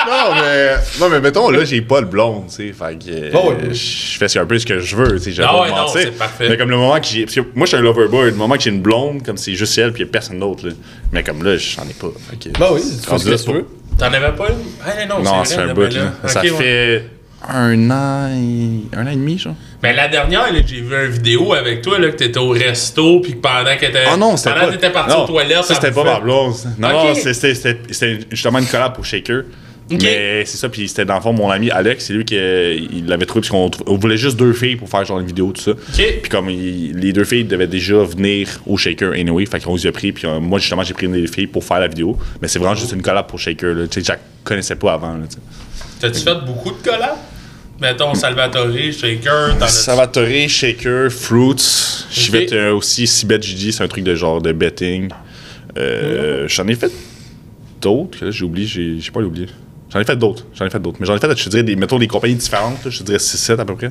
Non, mais, non, mais mettons, là, j'ai pas le blonde, tu sais. Fait que. euh, Oh, ouais. Je fais un peu ce que je veux, tu sais. Ah pas ouais, non, c'est parfait. Mais comme le moment que j'ai. Parce que moi, je suis un loverboy. Le moment que j'ai une blonde, comme c'est juste elle, puis y a personne d'autre, là. Mais comme là, j'en ai pas. Fait que- Bah oui, tu fais ce que tu veux. T'en avais pas une? Ah, non, Non, c'est un bout, ben là. Ça fait un an et... un an et demi, genre. Mais la dernière, là, j'ai vu une vidéo avec toi, là, que t'étais au resto, puis que pendant que t'étais. Ah non, c'était pendant que t'étais parti non, aux toilettes. Ça, c'était pas ma blonde. Non, Ok. non, c'était justement une collab pour Shaker. Ok. Mais c'est ça, puis c'était dans le fond mon ami Alex, c'est lui qui il l'avait trouvé, parce qu'on on voulait juste deux filles pour faire genre une vidéo, tout ça. Puis comme il- les deux filles devaient déjà venir au Shaker anyway, fait qu'on les a pris, puis euh, moi justement j'ai pris une des filles pour faire la vidéo. Mais c'est vraiment juste une collab pour Shaker, là. Tu sais, je la connaissais pas avant, là. T'as-tu fait beaucoup de collabs? Mettons Salvatore, Shaker, t'en Salvatore, Shaker, Fruits. J'ai Ok. fait euh, aussi Sibet GG, c'est un truc de genre de betting. Euh, J'en ai fait d'autres, j'ai oublié, j'ai j'ai pas oublié. J'en ai fait d'autres, j'en ai fait d'autres. Mais j'en ai fait, je te dirais, des, mettons des compagnies différentes, là, je te dirais 6-7 à peu près.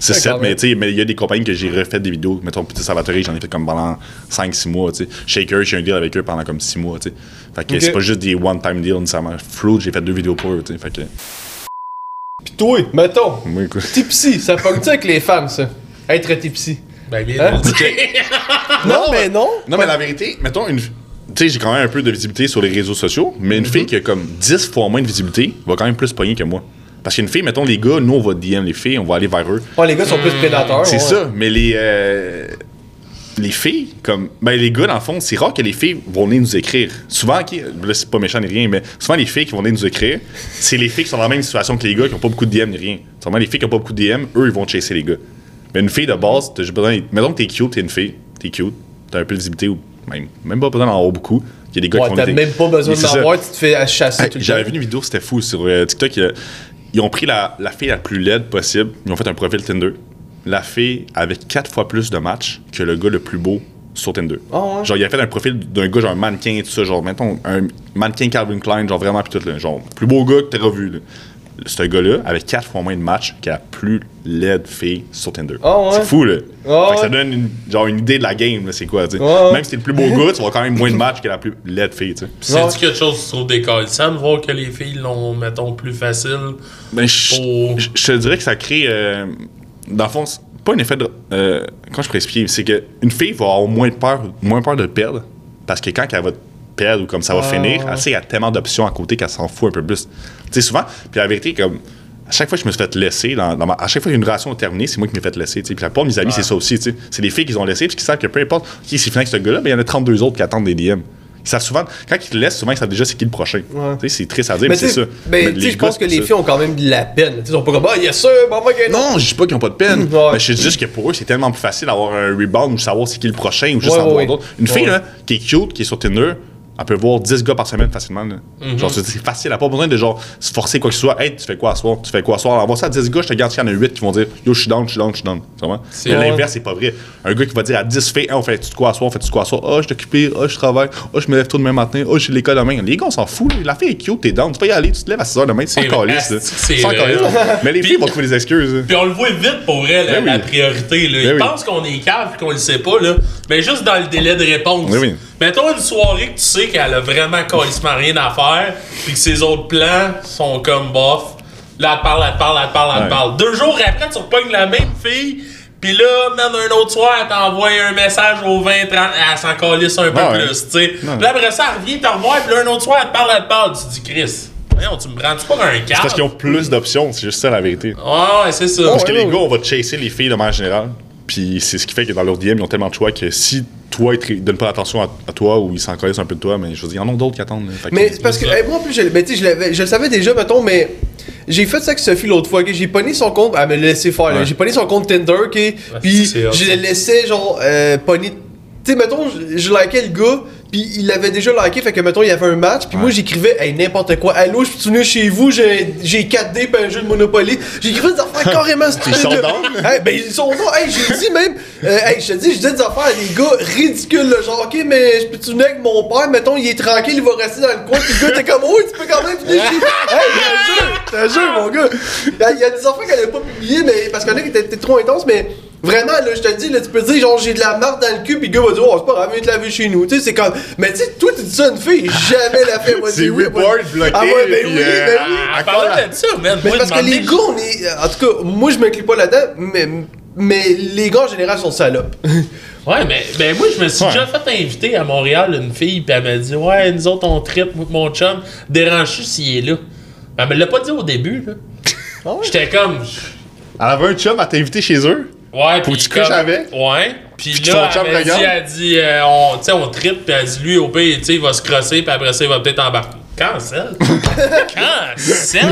6-7, quand mais tu sais, mais il y a des compagnies que j'ai refait des vidéos. Mettons, Petit Salvatore, j'en ai fait comme pendant 5-6 mois, tu sais. Shaker, j'ai un deal avec eux pendant comme 6 mois, tu sais. Fait que c'est pas juste des one-time deals nécessairement. Fruit, j'ai fait deux vidéos pour eux, tu sais. Fait que, Pis toi, mettons, écoute. tipsy, ça pogne-tu avec les femmes, ça? Être tipsy. Ben, bien Hein? dit. Non, mais non. Non, mais la vérité, mettons une. Tu sais, j'ai quand même un peu de visibilité sur les réseaux sociaux, mais une Mhm. fille qui a comme 10 fois moins de visibilité va quand même plus pogner que moi. Parce qu'une fille, mettons les gars, nous on va DM les filles, on va aller vers eux. Ouais, les gars sont plus prédateurs. C'est ouais. ça, mais les. euh, les filles, comme. Ben, les gars, dans le fond, c'est rare que les filles vont venir nous écrire. Souvent, ok, là, c'est pas méchant ni rien, mais souvent, les filles qui vont venir nous écrire, c'est les filles qui sont dans la même situation que les gars, qui ont pas beaucoup de DM ni rien. Souvent, les filles qui ont pas beaucoup de DM, eux, ils vont chasser les gars. Mais une fille de base, t'as juste besoin. Mettons que t'es cute, t'es une fille, t'es cute, t'as un peu de visibilité ou même, même pas besoin d'en avoir beaucoup. Il y a des gars Ouais, qui t'as venir- même pas besoin Mais de c'est ça. l'avoir, tu te fais chasser Hey, tout le J'avais vu une vidéo, c'était fou sur euh, TikTok. euh, Ils ont pris la, la fille la plus laide possible. Ils ont fait un profil Tinder. La fille avait quatre fois plus de matchs que le gars le plus beau sur Tinder. Ah ouais? Genre, il a fait un profil d'un gars, genre un mannequin, tout ça. Genre, mettons, un mannequin Calvin Klein, genre vraiment, puis tout, là, genre, plus beau gars que t'as revu. Là. Ce gars-là avait quatre fois moins de matchs que la plus laide fille sur Tinder. Ah ouais? C'est fou, là. Ah Fait que ça donne une, genre une idée de la game, là, c'est quoi, tu sais. Ouais, ouais? Même si t'es le plus beau gars, tu vas avoir quand même moins de matchs que la plus laide fille, tu sais. C'est-tu quelque chose que tu trouves décalissant de voir que les filles l'ont, mettons, plus facile? Ben, je, Pour- je- je te dirais que ça crée. euh, dans le fond, pas un effet de. euh, quand je pourrais expliquer, c'est qu'une fille va avoir moins peur, moins peur de perdre. Parce que quand elle va te perdre ou comme ça va Ah, finir, elle sait qu'il y a tellement d'options à côté qu'elle s'en fout un peu plus. Tu sais, souvent, puis la vérité, comme. À chaque fois que je me suis fait laisser, dans, dans ma- à chaque fois qu'une relation est terminée, c'est moi qui m'ai fait laisser. tu sais. Puis la plupart de mes amis, c'est ça aussi. tu sais. C'est les filles qui ont laissé, puis qui savent que peu importe qui c'est fini avec ce gars-là, ben, il y en a 32 autres qui attendent des DM. Ils savent souvent, quand ils te laissent, souvent ils savent déjà c'est qui le prochain. Ouais. Tu sais, C'est triste à dire, mais, Mais c'est ça. ben, Mais je pense que les ça. filles ont quand même de la peine. Tu sais, Ils sont pas comme, ah, yes sir, bon, gagner. Non, je dis pas qu'ils ont pas de peine. Ouais. Mais je dis juste que pour eux, c'est tellement plus facile d'avoir un rebound ou savoir c'est qui le prochain ou juste Ouais, en voir d'autres. ouais. Une fille là, qui est cute, qui est sur Tinder, elle peut voir 10 gars par semaine facilement. là. Mhm. Genre, c'est c'est facile. Elle n'a pas besoin de genre se forcer quoi que ce soit. Hey, tu fais quoi à soir? Tu fais quoi à soir? Envoie ça à 10 gars, je te garantis qu'il y en a 8 qui vont dire Yo, je suis down, je suis down, je suis down. Tu comprends? C'est Mais vrai. l'inverse, c'est pas vrai. Un gars qui va dire à 10 filles, Hey, on fait-tu de quoi à soir? Fais-tu de quoi à soir? Ah, je suis occupé. Ah, je travaille. Ah, je me lève tôt demain matin. Ah, j'ai l'école demain. Les gars, on s'en fout. là. La fille est cute, t'es down. Tu peux y aller. Tu te lèves à 6 h demain. C'est vrai. lisse. là. C'est vrai. Mais les Puis- filles vont trouver des excuses. là. Puis on le voit vite pour vrai, la, Ben oui. la priorité. Là. Ils Ben oui. pensent qu'on est cave et qu'on le sait pas, là. Mais juste dans le délai de réponse. Ben oui. Mettons une soirée que tu sais qu'elle a vraiment carrément rien à faire, puis que ses autres plans sont comme bof. Là, elle te parle, elle te parle, elle te parle, elle te Ouais. parle. Deux jours après, tu repognes la même fille, puis là, même un autre soir, elle t'envoie un message au 20, 30, elle s'en calisse un peu Ah ouais. plus, tu sais. Puis là, après ça, elle revient te revoir, puis là, un autre soir, elle te parle, elle te parle. Tu te dis, Chris, voyons, tu me prends-tu pas un C'est câble? parce qu'ils ont plus d'options. C'est juste ça la vérité. Ouais, ouais, c'est ça. Parce que les gars, on va chasser les filles de manière générale. Puis c'est ce qui fait que dans leur DM, ils ont tellement de choix que si toi, ils te donnent pas attention à, à toi ou ils s'en connaissent un peu de toi, mais je veux dire, il y en a d'autres qui attendent. Mais c'est parce que, hey, moi en plus, je, ben, tu sais, je, je le savais déjà, mettons, mais j'ai fait ça avec Sophie l'autre fois, ok? J'ai pogné son compte, elle me l'a laissé faire. Ouais. J'ai pogné son compte Tinder, ok? Puis je le laissais, genre, euh, pogner tu sais, mettons, je, je likais le gars, puis il l'avait déjà liké, fait que, mettons, il y avait un match, puis moi, j'écrivais, hey, n'importe quoi. Allô, je suis venu chez vous, j'ai j'ai 4D, puis un jeu de Monopoly. J'écrivais des affaires carrément stupides. sont là. down? Hey, ben, ils sont là. Hey, j'ai dit même, euh, hey, je te dis, je dis des affaires à des gars ridicules, là, genre, ok, mais je peux-tu venir avec mon père, mettons, il est tranquille, il va rester dans le coin, puis le gars, t'es comme, oui, tu peux quand même venir chez Hey, t'es un jeu, t'es un jeu, mon gars. Il y a- des affaires qu'elle avait pas publiées, mais parce qu'il y en a qui étaient trop intenses, mais. Vraiment, là, je te le dis, là, tu peux dire, genre, j'ai de la marde dans le cul, pis le gars va dire, oh, c'est pas grave, viens te laver chez nous. Tu sais, c'est comme. Mais tu sais, toi, tu dis ça à une fille, jamais la fait, moi, C'est moi- bloqué, Ah ouais, ben oui, euh, ben oui. Ah, parlant de ça, man. Mais moi, parce que les gars, on est. En tout cas, moi, je m'inclus pas là-dedans, mais, mais les gars, en général, sont salopes. Ouais, mais ben moi, je me suis Ouais. déjà fait inviter à Montréal une fille, puis elle m'a dit Ouais, nous autres, on trip, moi, pis mon chum, dérange-tu s'il est là? Elle me l'a pas dit au début, là. Ah ouais? J'étais comme. Elle avait un chum à t'inviter chez eux? Ouais, puis que tu couches comme- avec? Ouais. Puis là, elle m'a dit, elle dit, euh, on, tu sais, on tripe, puis elle dit, lui, au pire, tu sais, il va se crosser, puis après ça, il va peut-être embarquer. Cancel. Cancel.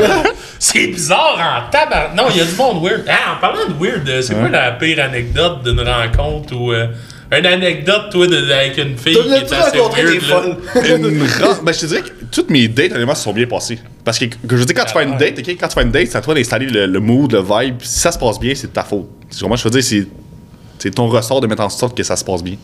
C'est bizarre en tabac. Non, il y a du monde weird. Ah, en parlant de weird, euh, c'est quoi la pire anecdote d'une rencontre ou euh, une anecdote, toi, de- avec une fille qui est assez weird, là? folles? Une ben, je te dirais que toutes mes dates, honnêtement, se sont bien passées. Parce que, que je veux dire, quand tu fais une date, ok, quand tu fais une date, c'est à toi d'installer le, le mood, le vibe. Si ça se passe bien, c'est de ta faute. C'est comment je veux dire, c'est. C'est ton ressort de mettre en sorte que ça se passe bien.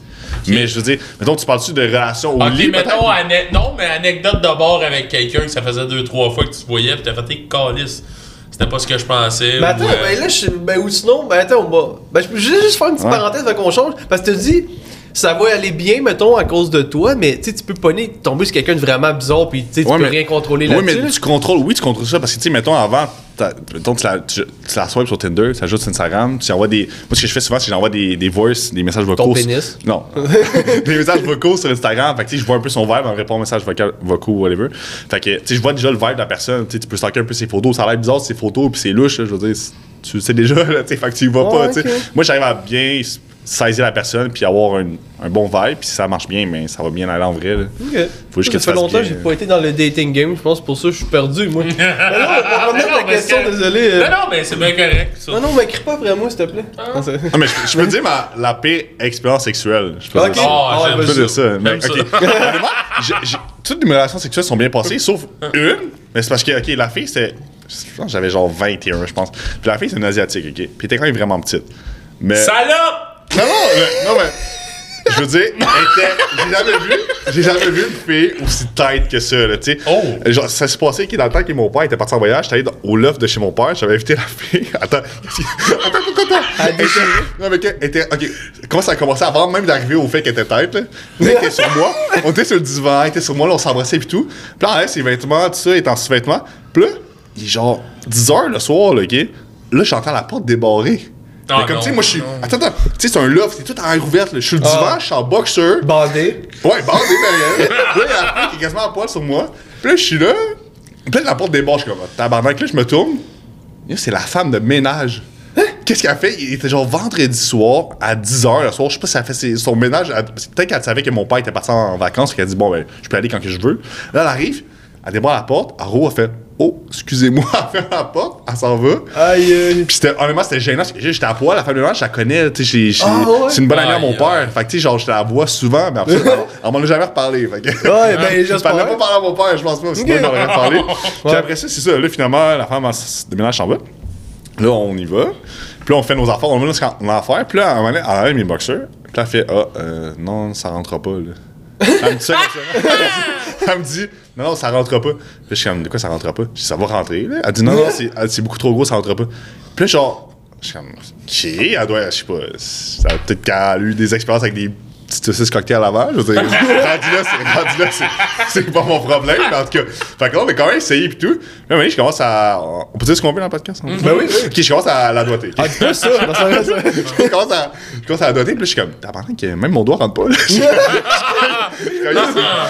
Mais je veux dire, mettons, tu parles-tu de relations au Ok, lit, mettons, peut-être? ane- non, mais anecdote de bord avec quelqu'un que ça faisait deux, trois fois que tu te voyais, pis t'as fait tes calices. C'était pas ce que je pensais. Mais attends, ou, euh, ben là, je, ben, ou sinon, ben attends, on va. Ben, je peux juste faire une petite Ouais. parenthèse avant qu'on change. Parce que tu dis, ça va aller bien, mettons, à cause de toi, mais tu sais, tu peux pogner, tomber sur quelqu'un de vraiment bizarre, puis tu Ouais, peux mais- rien contrôler Oui, là-dessus. mais tu contrôles, oui, tu contrôles ça parce que, tu sais, mettons, avant, t'as- mettons, tu la, tu, tu la swipes sur Tinder, tu ajoutes sur Instagram, tu envoies des. Moi, ce que je fais souvent, c'est que j'envoie des, des voices, des messages vocaux. Ton pénis. Non. des messages vocaux sur Instagram. Fait que, tu sais, je vois un peu son vibe en répondant aux messages vocal- vocaux, whatever. Fait que, tu sais, je vois déjà le vibe de la personne. Tu sais, tu peux stalker un peu ses photos. Ça a l'air bizarre, ses photos, puis c'est louche, là, je veux dire. c'est- Tu sais déjà, là, tu sais, fait que tu y vas pas, tu sais. ok. Moi, j'arrive à bien saisir la personne, puis avoir un, un bon vibe, puis si ça marche bien, mais ça va bien aller en vrai, là. Ok. Faut juste que ça tu fait longtemps que j'ai pas été dans le dating game, je pense pour ça que je suis perdu, moi. mais non, on va Ah, non, mais question, c'est- désolé. euh. Non, non, mais c'est bien correct. ça. Non, non, m'écris pas après moi, s'il te plaît. Non, c'est- Ah, mais je, je peux dire ma, la pire expérience sexuelle. Je peux Ok. dire ça. Ah, Ah, Je peux dire ça. Mais, j'ai- toutes mes relations sexuelles sont bien passées, sauf une. Mais c'est parce que, ok, la fille, c'était. Je pense que j'avais genre 21, je pense. Puis la fille, c'est une asiatique, ok. Puis elle était quand même vraiment petite. Mais. Salope! Non, non, mais- non, mais. Je veux dire, elle était. J'ai jamais vu. J'ai jamais vu une fille aussi tête que ça, là, tu sais. Oh. Genre, ça s'est passé que dans le temps que mon père était parti en voyage, j'étais allé dans- au loft de chez mon père, j'avais invité la fille. Attends. Attends, attends, attends. Elle était- Non, mais qu'elle était. Ok. Comment ça a commencé avant même d'arriver au fait qu'elle était tête, là? Elle était sur moi. On était sur le divan, elle était sur moi, là, on s'embrassait et tout. Puis là, elle, ses vêtements, tout ça, elle est en sous-vêtements. Puis là, il est genre 10 h le soir, là, ok? Là, j'entends la porte débarrer. Ah, Mais comme, tu sais, moi, je suis. Attends, attends. Tu sais, c'est un loft, c'est tout en air ouverte, là. Je suis le divan, Ah. je suis en boxer. Bandé. Ouais, bandé derrière. là, il y a la fille qui est quasiment à poil sur moi. Puis là, je suis là. Puis là, la porte débarre, je suis comme, tabarnak, là, je me tourne. Là, C'est la femme de ménage. Qu'est-ce qu'elle fait? Il était genre vendredi soir à 10h le soir. Je sais pas si elle fait ses- son ménage. Peut-être qu'elle savait que mon père était parti en vacances. Qu'elle a dit, bon, ben, je peux aller quand que je veux. Là, elle arrive, elle débarre la porte. Aro a fait, oh, excusez-moi, elle ferme la porte. Elle s'en va. Aïe, aïe. Puis c'était, honnêtement, c'était gênant. parce que J'étais à poil, la femme de ménage, je la connais. Tu sais, j'ai- j'ai- Ah, ouais? c'est une bonne amie à mon Aïe, père. Fait que, tu sais, genre, je la vois souvent, mais après, ça, on m'en a jamais reparlé. Fait que, Ouais, ben, je parlais pas parler à mon père, je pense pas, sinon j'en aurais parlé. Puis après ça, c'est ça. Là, finalement, la femme elle s- de ménage s'en va. Là, on y va. Puis là, on fait nos affaires, on va là ce qu'on a à faire. Puis là, à un moment donné, elle enlève mes boxers. Puis là, elle fait Ah, euh, non, ça rentrera pas, là. Elle me dit ça comme ça. Elle me dit Non, non, ça rentrera pas. Puis je suis comme De quoi ça rentrera pas? Je dis Ça va rentrer, là. Elle dit Non, non, c'est beaucoup trop gros, ça rentrera pas. Puis là, genre, je suis comme Ok, elle doit, je sais pas, ça- peut-être qu'elle a eu des expériences avec des petites saucisses cocktails avant. Je veux dire, rendu là, c'est, pas mon problème, mais en tout cas. Fait que là, on a quand même essayé pis tout. Là, mais je commence à. On peut dire ce qu'on veut dans le podcast? hein? Ben oui, oui. Ok, je commence à la doiter. Ah, dis pas ça, je, commence à, je commence à la doter, puis là, je suis comme, t'as que même mon doigt rentre pas, là.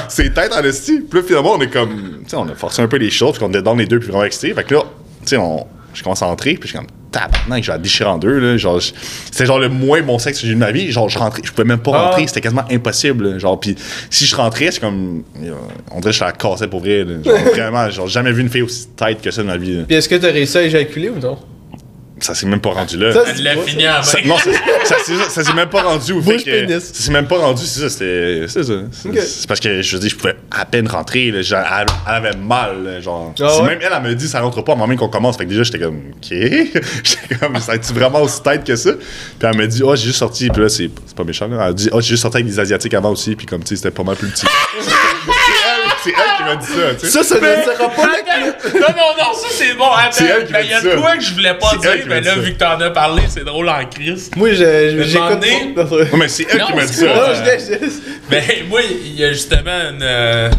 c'est, c'est tête en esti. Puis là, finalement, on est comme, tu sais, on a forcé un peu les choses, puis qu'on était dans les deux, puis vraiment excités. Fait que là, tu sais, on, je commence à entrer, puis je suis comme, tabarnak, la déchirer en deux, là. Genre, je- c'était genre le moins bon sexe que j'ai eu de ma vie. Genre, je rentrais, je pouvais même pas Ah. rentrer, c'était quasiment impossible, là. Genre, puis si je rentrais, c'est comme, euh, on dirait que je la cassais pour vrai, là. Genre, vraiment, genre, jamais vu une fille aussi tête que ça de ma vie. Puis est-ce que t'as réussi à éjaculer ou non? Ça s'est même pas rendu là. Ça, Elle l'a fini Ça- non, ça, ça, s'est- même pas rendu au fait que. pénis. Ça s'est même pas rendu, c'est ça, c'était. C'est ça. C'est parce que je veux dire, je pouvais à peine rentrer, là, genre, elle, elle avait mal, là, genre. Ah ouais? Même elle, elle me dit, ça rentre pas avant même qu'on commence. Fait que déjà, j'étais comme, ok. j'étais comme, ça tu vraiment aussi tête que ça? Puis elle m'a dit, oh, j'ai juste sorti, puis là, c'est c'est pas méchant, là. Elle dit, oh, j'ai juste sorti avec des Asiatiques avant aussi, puis comme, tu sais, c'était pas mal plus petit. c'est elle, qui m'a dit ça, tu sais. Ça, ça ne sera pas le non, non, non, ça c'est bon. Attends, C'est elle qui m'a il y a de quoi que je voulais pas dire, mais là, ça. vu que t'en as parlé, c'est drôle en crise. Moi, je- je- Mais j'écoute. Ouais, mais c'est elle Non, qui m'a dit ça. Non. Ben, moi, il y a justement une, euh,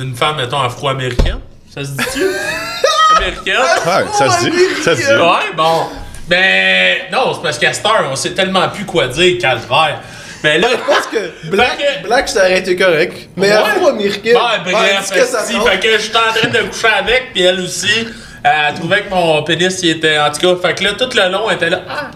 une femme, mettons, afro-américaine. Ça se dit-tu? Américaine? Ouais, ça se dit. Ça se dit. Ouais, bon. Ben, non, c'est parce qu'à cette heure, on sait tellement plus quoi dire, calvaire. Mais là, Je pense que Black, que- Black ça aurait été correct. Mais Ouais. afro-américain. Bon, ouais, bref, est-ce que ça sort? fait que j'étais en train de coucher avec, puis elle aussi, elle trouvait que mon pénis, il était, en tout cas, fait que là, tout le long, elle était là, ah,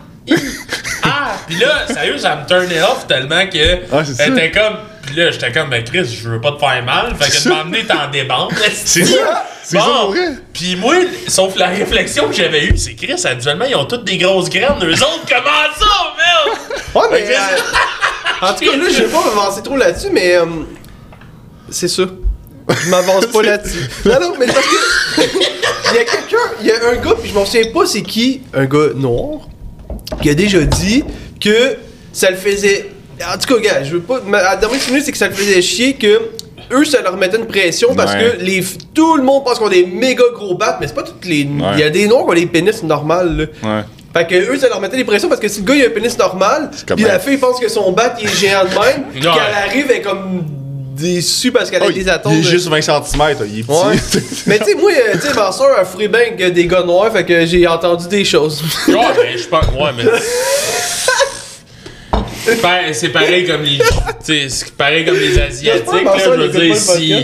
ah, puis là, sérieux, ça me turnait off tellement que, Ah, c'est ça. elle était comme, puis là, j'étais comme, ben Chris, je veux pas te faire mal, fait que de ça. m'emmener t'en débande, C'est ça. C'est ça Bon. Puis moi, sauf la réflexion que j'avais eue, c'est Chris, habituellement, ils ont toutes des grosses graines, eux autres, comment ça, merde? Ouais, mais. En tout cas, là, je vais pas m'avancer trop là-dessus, mais. euh, c'est ça. Je m'avance pas là-dessus. Non, non, mais parce que. Il y a quelqu'un, il y a un gars, puis je m'en souviens pas c'est qui, un gars noir, qui a déjà dit que ça le faisait. En tout cas, gars, je veux pas. la dernière minute, c'est que ça le faisait chier que. Eux, ça leur mettait une pression parce Ouais. que les, tout le monde pense qu'on a des méga gros battes, mais c'est pas toutes les. Il y a des noirs qui ont des pénis normales, là. Ouais. Fait que eux, ça leur mettait des pressions parce que si le gars il a un pénis normal, puis la fille pense que son bat il est géant de même, puis qu'elle arrive elle est comme déçue parce qu'elle a Oh, des atomes. il est de- juste 20 cm, il est petit. Ouais. Mais tu sais, moi, euh, tu sais, ma soeur a fourré bien que des gars noirs, fait que j'ai entendu des choses. Ouais, ben, je pense. Ouais, mais. C'est pa- C'est pareil comme les. C'est pareil comme les Asiatiques, là. Je veux dire, si.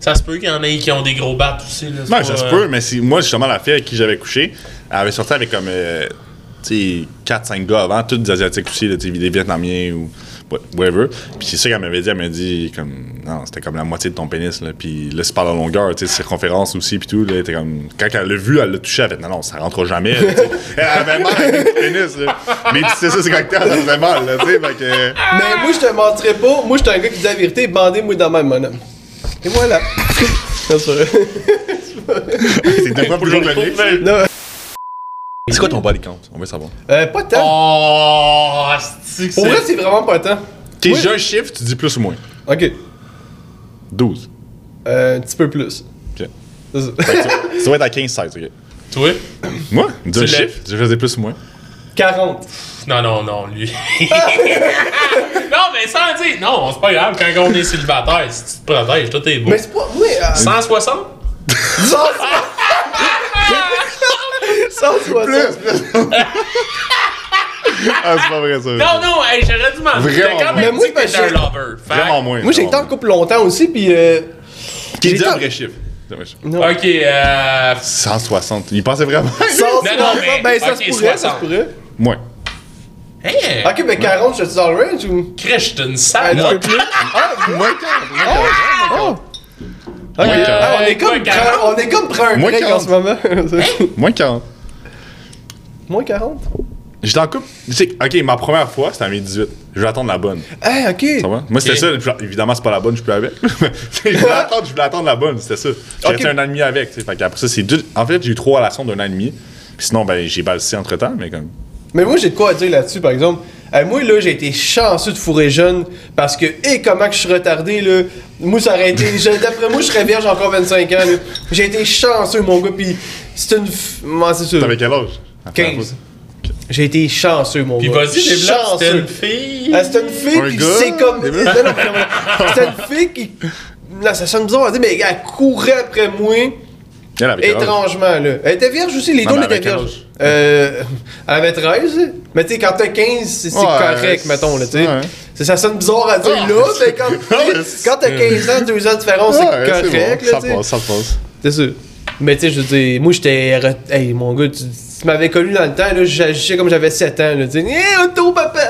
Ça se peut qu'il y en ait qui ont des gros battes aussi, là. pas, ça se euh, peut, mais si, moi, justement, la fille avec qui j'avais couché, elle avait sorti avec comme, euh, 4-5 gars avant, tous des Asiatiques aussi, là, des Vietnamiens ou what- whatever. Puis c'est ça qu'elle m'avait dit, elle m'a dit, comme, non, c'était comme la moitié de ton pénis, là. Puis là, c'est par la longueur, tu sais, circonférence aussi, puis tout, là, elle était comme, quand elle l'a vu, elle l'a touché, elle a fait, non, non, ça rentrera jamais, là. Elle avait mal avec le pénis, là. Mais tu sais, ça, c'est quand ça faisait mal, là, tu sais, fait que. Mais moi, je te mentirais pas, moi, j'étais un gars qui dit la vérité, bandez-moi dans ma mon homme. Et voilà. C'est ça. C'est fois plus long que le C'est quoi ton body count? On veut savoir. euh, pas tant. Oh, c'est Pour vrai, c'est. vraiment pas tant. Ok, Oui. j'ai un chiffre, tu dis plus ou moins. Ok. 12. Euh, un petit peu plus. Ok. C'est ça. Doit être à 15-16, ok. Toi? Moi? Dis un Tu chiffre, je faisais plus ou moins. 40. Non, non, non, lui. non, mais sans dire. Non, c'est pas grave, quand on est célibataire, si tu te protèges, tout est beau. Mais c'est pas. Oui, euh, 160? 160. Ah, c'est pas vrai ça. Non, non, hey, j'aurais dû m'en Vraiment J'ai quand moins. même Mais moi, dit que t'étais un lover. Vraiment moins. Moi, j'ai été en couple longtemps aussi, puis. Euh, Qui dit un vrai chiffre? Non. Ok, euh. 160. Il pensait vraiment. 160, Non, non, mais- ben ça ok, se pourrait, ça 60. se pourrait. Moins. Hey! Ok, ben 40, je suis dans le range ou? Crèche, t'es une Un sale. peu plus. Ah, Moins 40. oh! Ok, Ouais, ah, on, est comme prend- 40? on est comme prend un Moins break en 40. ce moment. Moins 40. Moins 40? J'étais en couple. Tu sais, ok, ma première fois, c'était à mes 18. Je vais attendre la bonne. Ah, ok. Ça va? Moi, c'était ça. Évidemment, c'est pas la bonne, je peux avec. Tu sais, je voulais attendre, je voulais attendre la bonne, c'était ça. J'ai Ok. resté un an et demi avec. tu sais. Fait qu'après ça, c'est deux. En fait, j'ai eu trois relations d'un an et demi. Puis sinon, ben, j'ai balsé entre temps, mais comme. Mais moi, j'ai de quoi à dire là-dessus, par exemple. Euh, moi, là, j'ai été chanceux de fourrer jeune parce que, et comment que je suis retardé, là. Moi, ça aurait été. je- D'après moi, je serais vierge encore 25 ans, là. J'ai été chanceux, mon gars, pis c'est une. f- Moi, c'est sûr. T'avais quel âge? La première 15. fois? J'ai été chanceux, mon Pis gars. vas-y, c'était Chanceux. une fille. Ah, c'était une fille, Un gars? c'est comme. Non, Des- non, non, non. C'était une fille qui. Là, ça sonne bizarre à dire, mais elle courait après moi. Elle avait quel âge? Étrangement, là. Elle était vierge aussi, les Non, deux mais étaient avec quel vierges. âge? Euh. Elle avait 13. Mais tu sais, quand t'as 15, c'est c'est Ouais, correct, c'est- mettons, là, tu sais. ouais. C'est- Ça sonne bizarre à dire Ah. là, mais quand, c'est- quand t'as 15 ans, 2 ans de différence, Ouais, c'est correct, bon. là, Ça tu sais. passe, ça passe. C'est sûr. Mais tu sais, je veux dire, moi j'étais. re- Hey, mon gars, tu, tu m'avais connu dans le temps, là, j'agissais comme j'avais 7 ans, là. Tu sais, eh, auto, papa!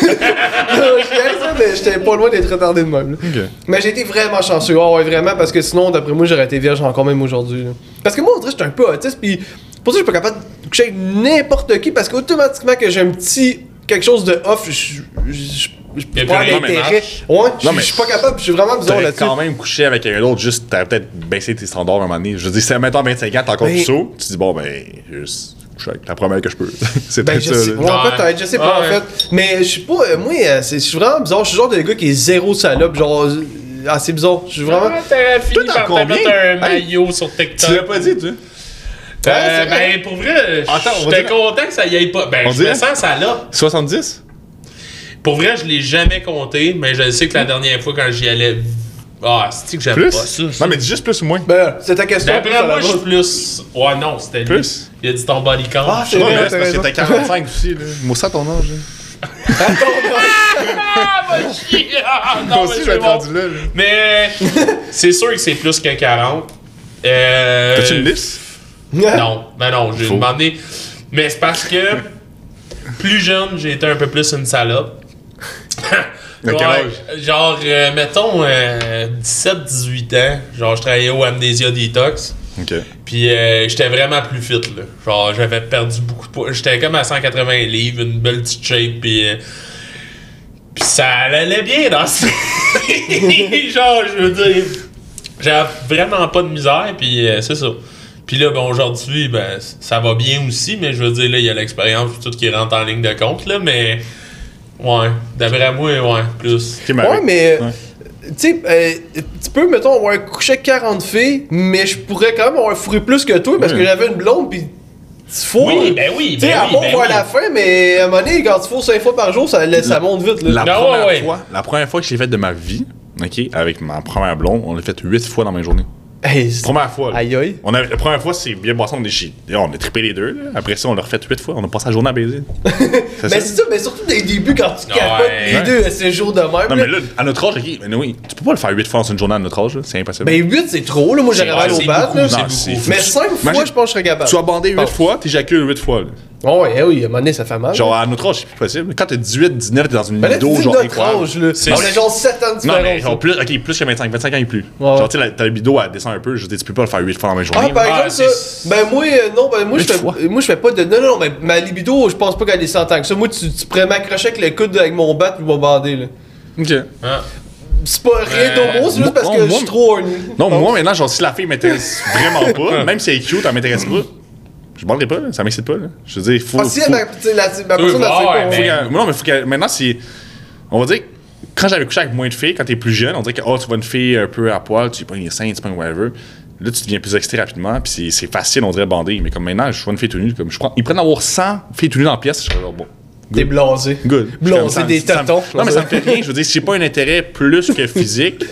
j'étais pas loin d'être retardé de même. Mais j'ai été vraiment chanceux. Oh, ouais, vraiment, parce que sinon, d'après moi, j'aurais été vierge encore même aujourd'hui. là. Parce que moi, on dirait que j'étais un peu autiste, puis pour ça je suis pas capable de coucher avec n'importe qui parce qu'automatiquement que j'ai un petit quelque chose de off, je je- rien, l'intérêt. ménage. Ouais, je Non, je suis pas capable, je suis vraiment bizarre là-dessus. quand même couché avec un autre, juste, t'aurais peut-être baissé tes standards à un moment donné. Je veux dire, si maintenant 25 ans, t'es encore Ben- plus saut, tu dis, bon, ben, juste coucher avec la première que je peux. c'est Ben, peut-être je ça. sais, ouais, Ouais. peut-être, je sais pas Ouais. en fait. Mais je suis pas, euh, moi, euh, c'est- je suis vraiment bizarre. Je suis le genre de gars qui est zéro salope. Genre, euh, ah, c'est bizarre. Je suis vraiment. T'aurais fini par te mettre un Hey. maillot sur Tu TikTok. l'as pas dit, tu Euh, c'est vrai. ben, pour vrai, Attends, on va j'étais dire- content que ça y aille pas. Ben, On je me sens ça là. 70? Pour vrai, je l'ai jamais compté, mais je sais que la dernière fois quand j'y allais. Ah, c'est que j'aime Plus? pas ça. ça? Non, mais dis juste plus ou moins. Ben, c'est ta question. D'après moi, je suis plus. Ouais, non, c'était lui. Plus? Il a dit ton body count. Ah, c'est vrai, parce que t'as 45 aussi, là. Moi, ça, ton âge, là. Ah! Ah, Moi mais aussi, je c'est vais être bon. rendu là, là. Mais c'est sûr que c'est plus que 40. Euh, T'as-tu une liste? Non, ben non, j'ai demandé. Mais c'est parce que plus jeune, j'ai été un peu plus une salope. Ouais? Genre, euh, mettons, 17-18 ans. Genre, je travaillais au Amnesia Detox. Puis euh, j'étais vraiment plus fit, là. Genre, j'avais perdu beaucoup de poids. J'étais comme à 180 livres, une belle petite shape, puis... euh, puis ça allait bien dans ce... Genre, je veux dire... J'avais vraiment pas de misère, puis euh, c'est ça. Puis là, bon, aujourd'hui, ben, ça va bien aussi, mais je veux dire, là, il y a l'expérience, tout qui rentre en ligne de compte, là, mais... Ouais, d'après moi, ouais, plus. Ouais, mais. Ouais. Tu sais, euh, tu peux, mettons, avoir couché avec 40 filles, mais je pourrais quand même avoir fourré plus que toi parce que j'avais une blonde, pis tu fous. Oui, ben oui, Tu sais, ben à oui, part ben voir oui. la fin, mais à un moment donné, quand tu fous 5 fois par jour, ça, ça monte vite, là. La, Ah, première ouais, ouais. Fois, la première fois que je l'ai faite de ma vie, ok, avec ma première blonde, on l'a fait 8 fois dans ma journée. Hey, Première fois. là. Aïe aïe. On a, la première fois, c'est bien passé, on est chez. On a trippé les deux. là. Après ça, on l'a refait 8 fois. On a passé la journée à baiser. Mais ça? c'est ça, mais surtout des débuts quand tu Ouais. capotes les Ouais. deux à ces jours de même. Non, là. mais là, à notre âge, mais oui, tu peux pas le faire 8 fois dans une journée à notre âge, c'est impossible. Ben 8 c'est trop, là. Moi j'aurais mal au bat, Mais 5 fois, je pense que je serais capable. tu as bandé 8 Bon. fois, t'éjacules 8 fois. Oh, ouais, oui, à un moment donné, ça fait mal. Genre, à notre âge, c'est plus possible. Quand t'as 18, 19, t'es dans une tu libido, dis genre incroyable. âge, là. C'est- On a genre 7 ans de Non, différence. mais genre plus, ok, plus que 25, 25 ans et plus. Ouais. Genre, tu sais, la- ta libido, elle descend un peu. Je dire, tu peux pas le faire 8 fois dans la même journée. Ah, par Ah, exemple, c'est- ça. Ben, moi, euh, non, ben, moi, je fais, moi, je fais pas de. Non, non, mais ma libido, je pense pas qu'elle descend tant que ça. Moi, tu, tu pourrais m'accrocher avec le coude avec mon bat puis mon bandé, là. Ok. Hein? C'est pas rien Euh, d'homo, c'est moi- juste parce non, que je suis trop horny. Non, moi maintenant, genre, si la fille m'intéresse vraiment pas, même si elle est cute, elle m'intéresse pas, je banderai pas, là, ça m'excite pas. Là. Je veux dire, faut. Ah, si faut- la, ma personne, mais- non, mais faut qu'elle- maintenant, c'est. On va dire, quand j'avais couché avec moins de filles, quand t'es plus jeune, on dirait que oh, tu vois une fille un peu à poil, tu pas les seins, tu pas whatever. Là, tu deviens plus excité rapidement, puis c'est- c'est facile, on dirait, bander. Mais comme maintenant, je vois une fille tout nue, comme je prends. Ils prennent avoir 100 filles tout nues dans la pièce, je serais genre, bon. T'es blasé. Good. Blasé Ça me- des ça me- tatons. Non, mais ça me fait rien. Je veux dire, si j'ai pas un intérêt plus que physique,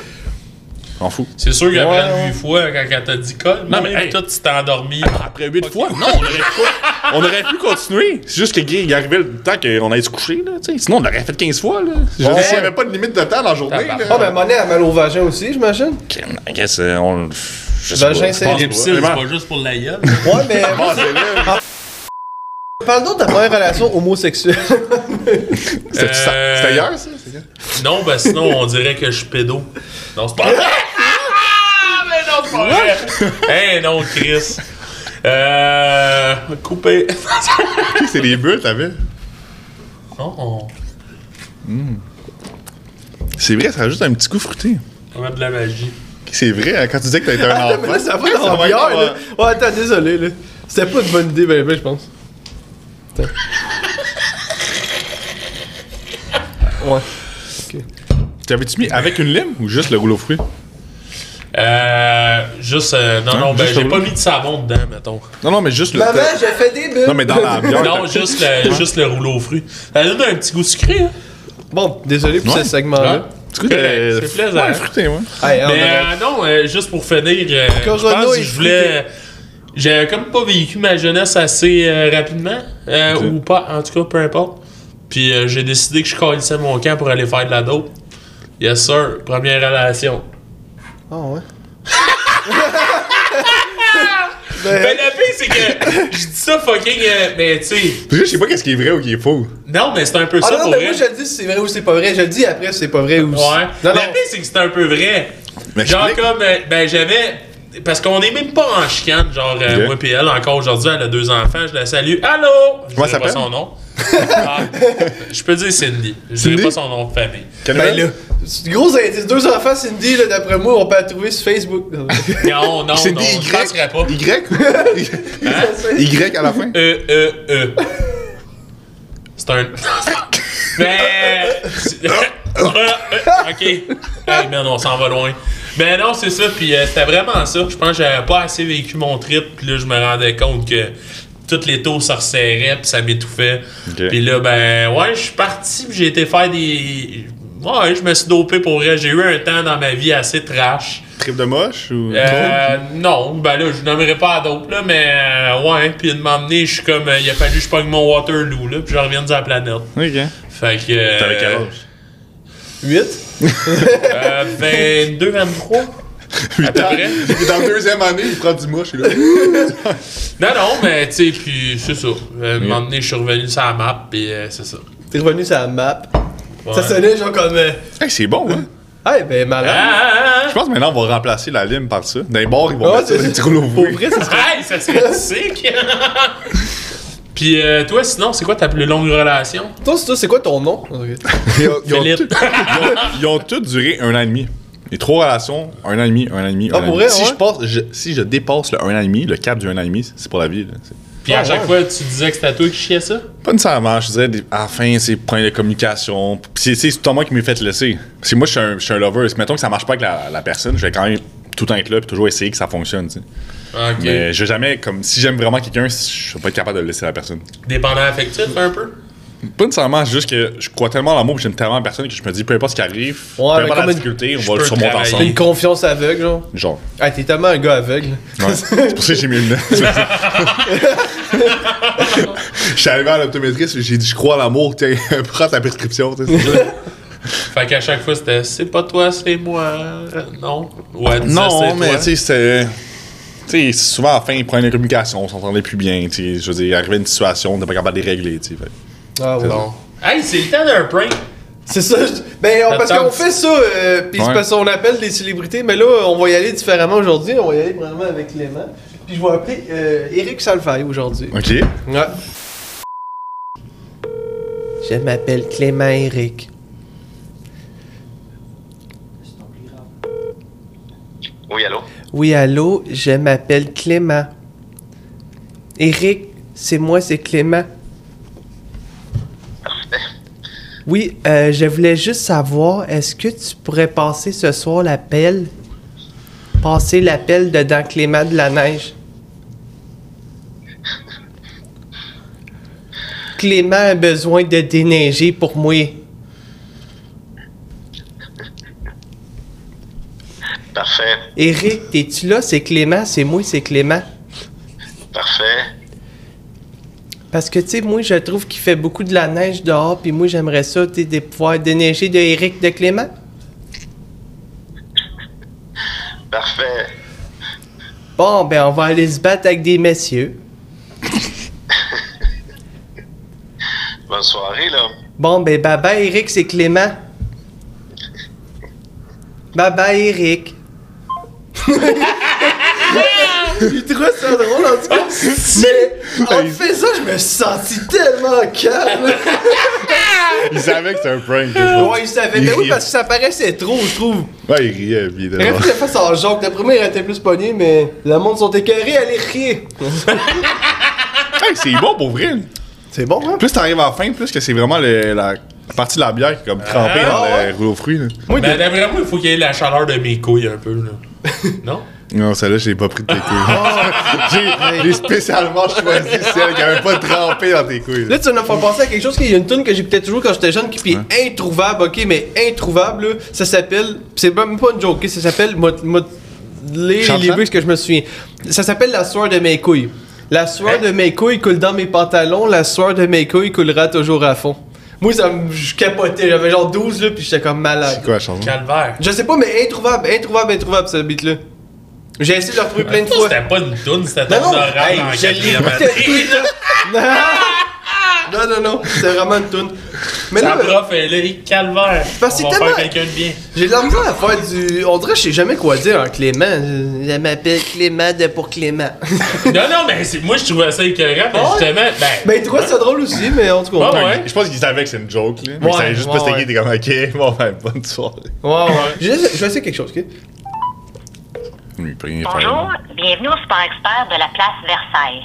m'en fous. C'est sûr qu'après huit fois, quand elle t'a dit colle, Non, mais hey. toi, tu t'es endormi. Après 8 fois, non, on aurait, pu, on aurait pu continuer. C'est juste que Guy, il arrivait le temps qu'on allait se coucher, là, tu sais. Sinon, on l'aurait fait 15 fois, là. Je Ouais. n'y avait pas de limite de temps dans la journée, Ah. Ah, ben, Monet a mal au vagin aussi, j'imagine. Ok, I guess, euh, on. Je sais Vagin, c'est pas. C'est juste pour la gueule. Ouais, mais. Bon, c'est là. Parle donc de ta première relation homosexuelle. C'était ça- Euh, c'était hier, ça? Non, ben sinon, on dirait que je suis pédo. Non, c'est pas vrai. Ah, mais non, c'est pas vrai. Hey, non, Chris. Euh. Coupé. C'est les buts, t'avais? Oh, C'est vrai, ça rajoute un petit goût fruité. on va mettre de la magie. C'est vrai, hein, quand tu disais que t'étais un mais enfant. là, ça va dans la bière, là. Ouais, attends, désolé, là. C'était pas une bonne idée, ben, ben, je pense. Attends. Ouais. T'avais-tu mis avec une lime ou juste le rouleau fruit? Euh. Juste. euh, non, Hein, non, ben juste j'ai pas mis de savon dedans, mettons. Non, non, mais juste le. Maman, j'ai fait des bulles. Non, mais dans la bière. Non, juste le, juste le rouleau aux fruits. Ça donne un petit goût sucré, hein. Bon, désolé pour Ouais. ce segment-là. C'est plaisant. Ouais, fruité, ouais. Mais euh, non, euh, juste pour finir, euh, je pense que je voulais. J'ai comme pas vécu ma jeunesse assez euh, rapidement, euh, ou pas, en tout cas, peu importe. Puis euh, j'ai décidé que je calissais mon camp pour aller faire de la dope. Yes sir, première relation. Ah, ouais. Ben ben, le pire c'est que je dis ça fucking, euh, mais tu sais, je sais pas qu'est-ce qui est vrai ou qui est faux. non mais c'est un peu ah ça non, pour mais vrai. moi, je le dis si c'est vrai ou c'est pas vrai. Je le dis après si c'est pas vrai ou si- Ouais. Non, non. Le pire c'est que c'est un peu vrai. Mais Genre comme, euh, ben j'avais, Parce qu'on est même pas en chicane, genre euh, Ok. moi pis elle, encore aujourd'hui, elle a deux enfants, je la salue. Allô! Je Comment dirai pas son nom. Ah, je peux dire Cindy. Je Cindy? dirai pas son nom de famille. Quel Ben nom? là, gros indice. Deux enfants, Cindy, là, d'après moi, on peut la trouver sur Facebook. Non, non, C'est non, des je penserais pas. Y? Y? Y à la fin? E, E, E. C'est un. Mais. ok. Hey, man, on s'en va loin. Ben non, c'est ça. Puis euh, c'était vraiment ça. Je pense que j'avais pas assez vécu mon trip. Puis là, je me rendais compte que toutes les taux se resserraient. Puis ça m'étouffait. Ok. Puis là, ben ouais, je suis parti. Puis j'ai été faire des. Ouais, je me suis dopé pour vrai. J'ai eu un temps dans ma vie assez trash. Trip de moche ou. Euh, non, ben là, je nommerai pas à d'autres, là, mais euh, ouais, puis de m'emmener, je suis comme, euh, il a fallu que je pogne mon Waterloo, là, puis je reviens de la planète. Ok. Fait que. T'avais quel âge? 8. Euh, 22, 23. À peu près. Dans la deuxième année, il prend du moche, là. Non, non, mais tu sais, puis c'est ça. Euh, de m'emmener, je suis revenu sur la map, puis euh, c'est ça. T'es revenu sur la map. Ouais. Ça sonnait genre comme. euh, Hey, c'est bon, hein? Hey, ben malade. Ah, ah, Je pense que maintenant, on va remplacer la lime par ça. Dans les bars, ils vont Ouais, mettre petits rouleaux Pour vrai, ça ah. serait. Hey, ça serait sick! Puis euh, toi, sinon, c'est quoi ta plus longue relation? Toi, c'est toi, c'est quoi ton nom? Ils ont, ils ont Philippe. tout- ils ont- ils ont tous duré un an et demi. Les trois relations, un an et demi, un an et demi, Ah, un an et pour demi. vrai, Si, ouais? je passe, je- si je dépasse le un an et demi, le cap du un an et demi, c'est pour la vie. là. C'est- Puis à Ah, chaque ouais. fois, tu disais que c'était toi qui chiais ça? Pas nécessairement, je dirais, des- à la fin, c'est problème de communication. Puis c'est- c'est tout moi qui m'ai fait laisser. Parce que moi, je suis un, je suis un lover. Si, mettons que ça marche pas avec la, la personne, je vais quand même tout le temps être là puis toujours essayer que ça fonctionne. tu Ok. Mais je vais jamais, comme si j'aime vraiment quelqu'un, je vais pas être capable de le laisser à la personne. Dépendant affectif, un peu? Pas nécessairement, c'est juste que je crois tellement en l'amour, puis j'aime tellement la personne que je me dis, peu importe ce qui arrive, Ouais, peu importe la difficulté, on va le surmonter ensemble. Une confiance aveugle, genre. Genre. Ah, t'es tellement un gars aveugle. Ouais. c'est pour ça que j'ai mis une Je suis arrivé à l'optométriste, j'ai dit, je crois à l'amour, tiens, prends ta prescription. tu sais, c'est ça. Fait qu'à chaque fois, c'était c'est pas toi, c'est moi. Non. Ouais, Non, c'est mais tu sais, c'était. Tu sais, souvent à la fin, ils prennent la communication, on s'entendait plus bien. tu sais, Je veux dire, il arrivait une situation, on n'était pas capable de les régler. tu sais, fait. Ah, ouais. Bon. Hey, c'est le temps d'un prank. C'est ça. je- Ben, on- parce qu'on fait ça, euh, Ouais. parce qu'on appelle des célébrités, mais là, on va y aller différemment aujourd'hui. On va y aller vraiment avec Clément. Puis je vais appeler euh, Eric Salfaille aujourd'hui. OK. Ouais. Je m'appelle Clément Eric. Oui, allô? Oui, allô, je m'appelle Clément. Eric, c'est moi, c'est Clément. Oui, euh, je voulais juste savoir, est-ce que tu pourrais passer ce soir l'appel? Passer l'appel dedans Clément de la Neige. Clément a besoin de déneiger pour moi. Parfait, Eric, t'es-tu là? C'est Clément, c'est moi, c'est Clément. parfait. Parce que, tu sais, moi, je trouve qu'il fait beaucoup de la neige dehors, puis moi, j'aimerais ça, tu sais, de pouvoir déneiger de Eric de Clément. Parfait. Bon, ben, on va aller se battre avec des messieurs. Bonne soirée, là. Bon, ben, bye bye, Eric, c'est Clément. Bye bye, Eric. Il trouve ça drôle, en tout cas. Mais en faisant, je me suis senti tellement calme. Il savait que c'était un prank. Ouais, il savait. Il Mais oui, riait. parce que ça paraissait trop, je trouve. Ouais, il riait, puis il était le faire sans joke. Il aurait été plus pogné, mais le monde sont écœurés à les rire. Hey, c'est bon pour vrai. C'est bon, hein? Plus t'arrives à la fin, plus que c'est vraiment le- la partie de la bière qui est comme trempée Ah, dans ouais. le rouleau aux fruits. là. Moi, Ben, d'après moi, il faut qu'il y ait la chaleur de mes couilles un peu, là. non? Non, celle-là, je l'ai pas pris de tes Ah. couilles. J'ai- J'ai spécialement choisi celle qui avait pas trempé dans tes couilles. Là, tu me fait penser à quelque chose qui y a une tune que j'écoutais toujours quand j'étais jeune, qui puis est introuvable, ok, mais introuvable, là, ça s'appelle. C'est même pas une joke, ok, ça s'appelle. Moi, moi, les Chante-la. les lyrics que je me souviens. Ça s'appelle La sueur de mes couilles. La sueur de mes couilles coule dans mes pantalons, la sueur de mes couilles coulera toujours à fond. Moi, ça me. Je capotais, j'avais genre 12 là, puis j'étais comme malade. C'est quoi la chanson? Calvaire. Je sais pas, mais introuvable, introuvable, introuvable, ce beat-là. J'ai essayé de le retrouver plein de fois. C'était pas une toune, c'était Non, ton non, oral hey, en je quatrième année. temps. Non, non, non, c'est vraiment une toune. Mais là, prof est là, calvaire. Parce que On va c'est faire tellement- quelqu'un de bien. j'ai de la misère à faire du. On dirait que je sais jamais quoi dire en Clément. Je m'appelle Clément de pour Clément. non, non, mais c'est- moi, je trouvais ça écœurant, mais Ouais. justement, ben. ben, tu vois, c'est drôle aussi, mais en tout cas. Ah ouais. Je pense qu'il savait que c'est une joke, là. Mais Ouais, il savait juste ouais, pas c'était ouais. qui, t'es comme, ok, bon, ben, bonne soirée. Ouais, ouais. Je vais je vais essayer quelque chose, ok? Bonjour, bienvenue au Sport Expert de la place Versailles.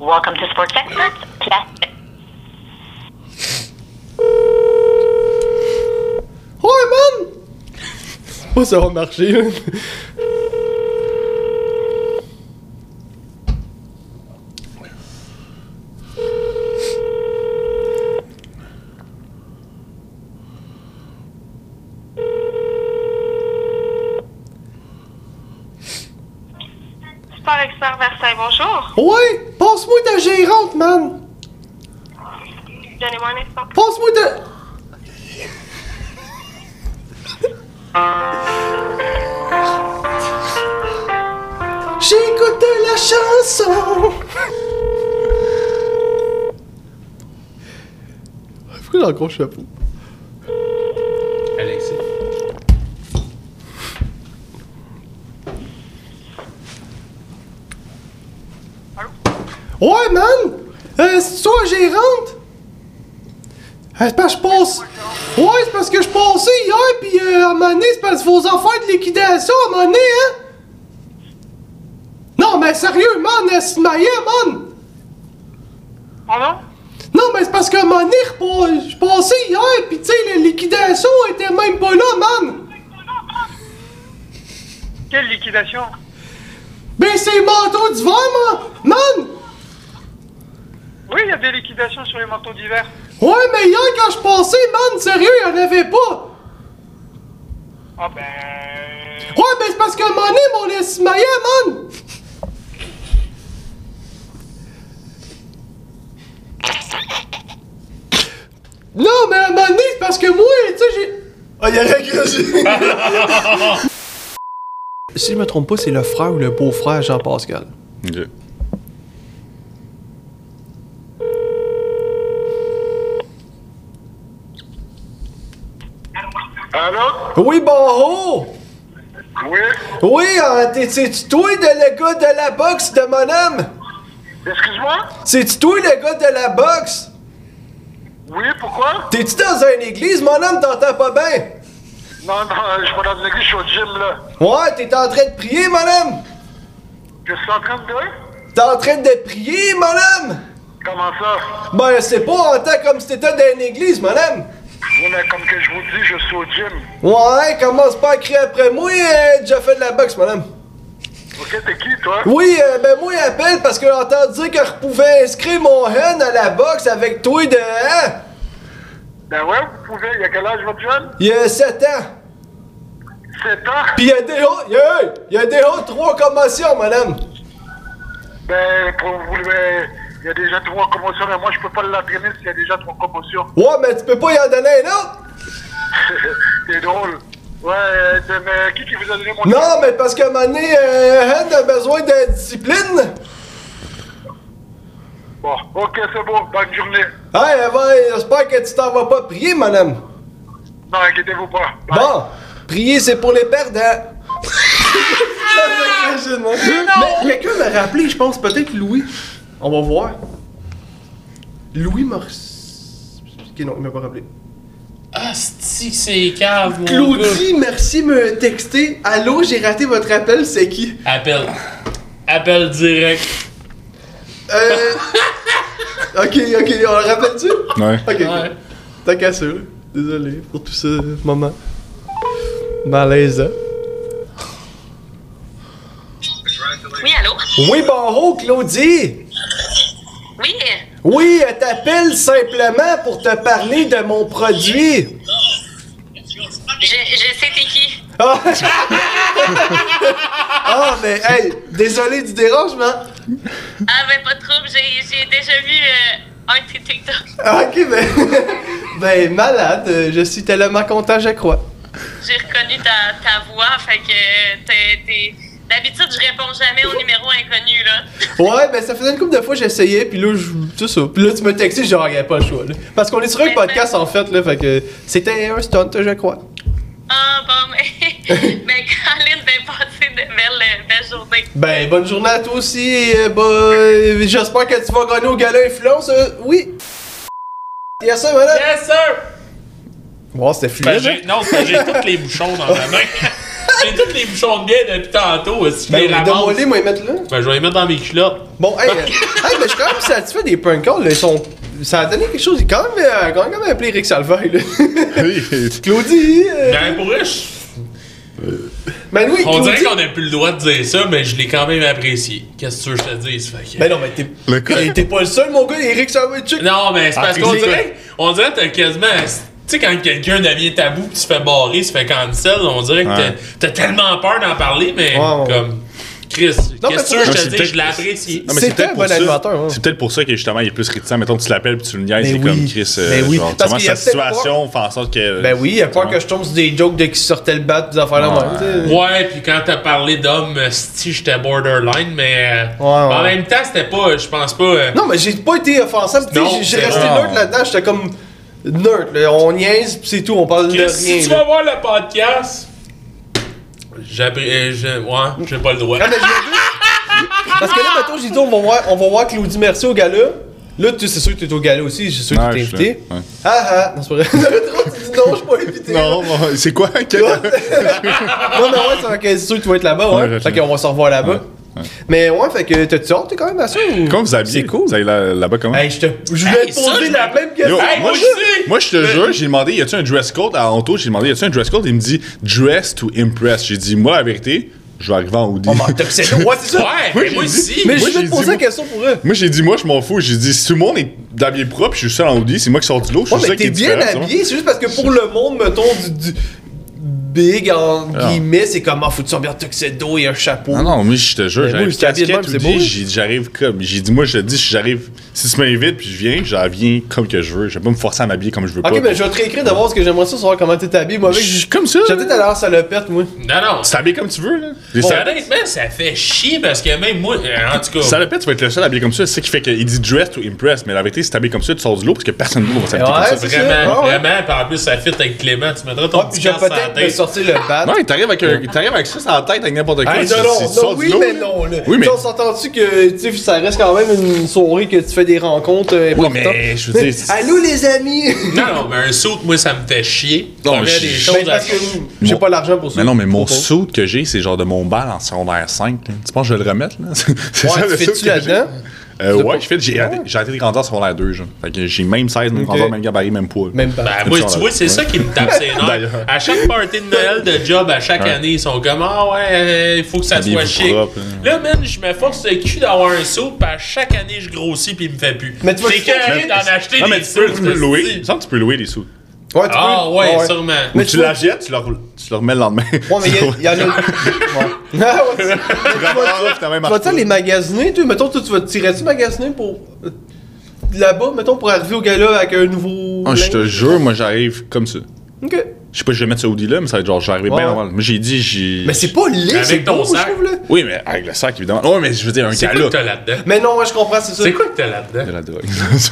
Welcome to Sports Experts, place Ouais, man! Oh, ça va marcher, là. Sport Expert Versailles, bonjour. Ouais! Passe-moi ta gérante, man! Donnez-moi un instant. Passe-moi ta. J'écoutais la chanson! Pourquoi j'ai encore le chapeau? Alexis. Ouais, man! Euh, c'est toi, gérante? C'est parce que je passe. Ouais, c'est parce que je passais hier, pis euh, à un moment donné, c'est parce faut en faire de liquidation à un moment donné, hein? Non, mais sérieux, man, maillait, man! Pardon? Non, mais c'est parce qu'à un moment donné, je passais hier, pis tu sais, la liquidation était même pas là, man! Quelle liquidation? Ben, c'est manteau d'hiver, man! Man! Oui, il y a des liquidations sur les manteaux d'hiver. Ouais, mais hier, quand je passais, man, sérieux, il y en avait pas! Ah ben... Ouais, mais c'est parce qu'à un moment donné, mon estimaillait, man! Non, mais à un moment donné, c'est parce que moi, tu sais, j'ai. Ah, il a raccroché! si je me trompe pas, c'est le frère ou le beau-frère Jean-Pascal. Ok. Allô? Oui, bon! Oui? Oui, t'es- c'est-tu toi de le gars de la boxe de mon homme? Excuse-moi? C'est-tu toi le gars de la boxe? Oui, pourquoi? T'es-tu dans une église, mon homme, t'entends pas bien? Non, non, je suis pas dans une église, je suis au gym, là. Ouais, t'es en train de prier, mon homme? Je suis en train de... T'es en train de prier, mon homme? Comment ça? Ben, c'est pas en tant comme si t'étais dans une église, mon homme. Oui, mais comme que je vous dis, je suis au gym. Ouais, commence pas à crier après moi, euh, déjà fait de la boxe, homme. Ok, t'es qui, toi? Oui, euh, ben moi, il appelle parce que j'ai entendu dire que je pouvais inscrire mon hen à la boxe avec toi de... Hein? Ben ouais, vous pouvez. Il y a quel âge, votre jeune? Il y a 7 ans. 7 ans? Pis il y a des hauts... Il y a, il y a des hauts trois commotions, madame. Ben, pour vous, ben, il y a déjà trois commotions, mais moi, je peux pas l'entraîner s'il y a déjà trois commotions. Ouais, mais tu peux pas y en donner un autre? C'est drôle. Ouais, mais qui qui vous a donné mon Non, mais parce moment donné, euh, Hen a besoin de discipline. Bon, ok, c'est bon. Bonne journée. Hey, elle va- j'espère que tu t'en vas pas prier, madame. Non, inquiétez-vous pas. Bye. Bon, prier, c'est pour les perdants. Moi. Mais quelqu'un m'a rappelé, je pense, peut-être Louis. On va voir. Louis Morris. Ok, non, il m'a pas rappelé. Ah, c'est c'est cave, mon gars. Claudie, merci de me texter. Allô, j'ai raté votre appel, c'est qui? Appel. Appel direct. Euh. ok, ok, on le rappelle-tu? Ouais. Ok, Ouais. T'as ça. Désolé pour tout ce moment. Malaisant. Oui, allô? Oui, bonjour, Claudie! Oui, Oui, elle t'appelle simplement pour te parler de mon produit. je, je sais t'es qui. Ah, Ah, mais hey, désolé du dérangement. Ah, ben pas de trouble, j'ai déjà vu euh, un de tes TikTok. Ah, Ok, ben, ben malade, euh, je suis tellement content, je crois. J'ai reconnu ta, ta voix, fait que t'es D'habitude, je réponds jamais aux numéros inconnus, là. Ouais, ben ça faisait une couple de fois que j'essayais, puis là, je. C'est ça. Puis là, tu m'as texté, j'ai dit, regarde pas le choix, là. Parce qu'on est sur un Ben, podcast, en fait, là, fait que c'était un stunt, je crois. Ah, bon, mais. mais Colin, ben, passez de belles, belles journées. Ben, bonne journée à toi aussi, et euh, bah, euh, j'espère que tu vas gagner au gala influence. euh, oui! Yes, sir, madame! Yes, sir! Wow, c'était Ben, fluide. j'ai- non, c'est que j'ai tous les bouchons dans ma main. j'ai tous les bouchons de bière depuis tantôt. Est-ce que je Ben, les ramasse? les, moi, les mettre là. Ben, je vais les mettre dans mes culottes. Bon, hey, euh, hey, mais je suis quand même satisfait des prank calls, là. Ils sont. Ça a donné quelque chose. Quand même, euh, quand même appelé Rick Salvaille, là. Claudie! euh, Ben, pour je- Ben oui, on dirait qu'on n'a plus le droit de dire ça, mais je l'ai quand même apprécié. Qu'est-ce que tu veux que je te dise? Fait que- Ben non, mais t'es. Le cas- T'es- pas le seul, mon gars, Eric Salvaille, check. Non, mais c'est Ah, parce qu'on dirait, on dirait que t'as quasiment. Tu sais, quand quelqu'un devient tabou pis tu fais barrer, se fait cancel, on dirait que Ouais. t'as- tellement peur d'en parler, mais Ouais, comme. Chris, Non, qu'est-ce que mais tu veux que faut- je te peut-être- Je l'ai apprécié. Non, mais C'était c'est peut-être pour peut-être pour ça que justement il est plus réticent. Mettons, tu l'appelles puis tu le niaises, c'est oui. comme Chris. euh, Ben oui. genre, Parce comment sa situation fait en sorte que. Ben oui, il a peur que je tombe sur des jokes de qui sortait le bat, des affaires là Ouais. tu. Ouais, puis quand t'as parlé d'homme, si j'étais borderline, mais. euh, ouais. En même temps, c'était pas. Je pense pas. euh, Non, mais j'ai pas été offensable. tu J'ai resté neutre là-dedans. J'étais comme neutre. là. On niaise, pis c'est tout. On parle de rien. si tu là. vas voir le podcast, j'appré- euh, je- ouais, j'ai pas le droit. Ah. Parce que là, mettons, j'ai dit, on va voir, on va voir Claudie Mercier au gala. Là, tu c'est sûr que t'es au gala aussi, c'est sûr que je suis invité. ouais. Ah ah, non, c'est pas vrai. tu dis non, je suis pas invité. Non, non, c'est quoi? Non, mais ouais, c'est sûr que tu vas être là-bas, ouais. Fait sais. qu'on va se revoir là-bas. Ouais. Mais ouais, fait que t'as-tu hâte, t'es quand même à ça ou? Comment vous habillez? C'est cool. Vous allez là- là-bas comment? Hey, je te. Je voulais Hey, te ça, poser je la même question. Yo, Hey, moi, moi je, aussi! moi, je te jure, j'ai demandé, y a-tu un dress code à Anto? J'ai demandé, y a-tu un dress code? Il me dit, dress to impress. J'ai dit, moi, la vérité, je vais arriver en hoodie. Oh, mais t'as c'est Ouais, c'est ça. Ouais, Moi, mais j'ai moi dit- aussi. Mais Moi, je vais j'ai te poser la moi- question pour eux. Moi, j'ai dit, moi, je m'en fous. J'ai dit, si tout le monde est habillé propre, je suis seul en hoodie, c'est moi qui sors du lot. Je suis Ouais, mais qui t'es est bien différent, tu vois. habillé, c'est juste parce que pour le monde, mettons, du, du big, en Ah. guillemets, c'est comme, ah, faut que tu sois bien tuxedo et un chapeau? Non, non, moi, je te jure, j'arrive casquette, c'est beau. j'arrive comme. J'ai dit, moi, je te dis, si j'arrive, si tu m'invites puis je viens, j'en viens comme que je veux. Je vais pas me forcer à m'habiller comme je veux pas. Ok, mais je vais te réécrire d'abord parce que j'aimerais ça savoir comment t'es habillé. Moi, avec, Je suis comme ça. J'ai peut-être à l'heure salopette, moi. Non, non. Tu t'habilles comme tu veux, là. Honnêtement, ça fait chier parce que même moi, euh, en tout cas. Salopette, tu vas être le seul habillé comme ça. C'est ça qui fait qu'il dit dress to impress. Mais la vérité, si t'habilles comme ça, tu sors du lot parce que personne d'autre va s'habiller Ouais, comme ça. c'est Vraiment, ça, ouais, ouais. vraiment, puis en plus, ça fit avec Clément. Tu mettras ton petit sortir le bat. Ouais, t'arrives avec, un- t'arrives avec ça la tête avec n'importe quoi. Hey, tu- non, tu non, sors non, du oui, lot, mais non, là. Oui, mais- Tu sais, on s'entend-tu que, tu sais, ça reste quand même une soirée que tu fais des rencontres euh, Oui, importantes. mais je veux dire. Allô, les amis! Non, non, mais un saut, moi, ça me fait chier. Non, je- des choses Ben, à parce que j'ai Mon- pas l'argent pour ça. Mais non, mais mon Pour- suit que j'ai, c'est genre de mon bal en secondaire 5. là. Tu penses que je vais le remettre, là? C'est Ouais, tu le fais-tu suit que j'ai? là-dedans? Euh, ouais, l'as je fais, j'ai arrêté- de grandir secondaire 2, genre. Fait que j'ai même 16, même grandeur, même gabarit, même poids. Même pas. Ben, moi, tu vois, c'est Ouais. ça qui me tape ses nerfs. À chaque party de Noël de job, à chaque Ouais. année, ils sont comme Ah ouais, euh, il faut que ça soit chic. propre, hein. Là, man, je me force le cul d'avoir un saut, puis à chaque année, je grossis, puis il me fait plus. Mais tu vas- T'es carré d'en acheter Non, mais des tu peux, sauts. tu peux louer. Tu peux louer des sous. Ouais, tu Ah peux. ouais, Ah sûrement. Mais Mais tu tu la jettes, tu tu le remets le lendemain. Ouais, mais il y, y en a. Ouais. Ah, ouais, tu- Tu même Tu vas-tu les magasiner, toi? Mettons, tu vas tirer-tu magasiner pour. euh, Là-bas, mettons, pour arriver au gala avec un nouveau. Ah, je te jure, moi j'arrive comme ça. Ok. Je sais pas si je vais mettre ce hoodie là, mais ça va être genre, j'arrive Ouais. bien normal. Moi j'ai dit, j'ai. Mais c'est pas laid, Avec c'est ton beau, je sac. trouve, là. Oui, mais avec le sac évidemment. Ouais, mais je veux dire, un C'est quoi gala. que t'as là-dedans? Mais non, ouais, je comprends, c'est ça. C'est quoi que t'as là-dedans? De la drogue.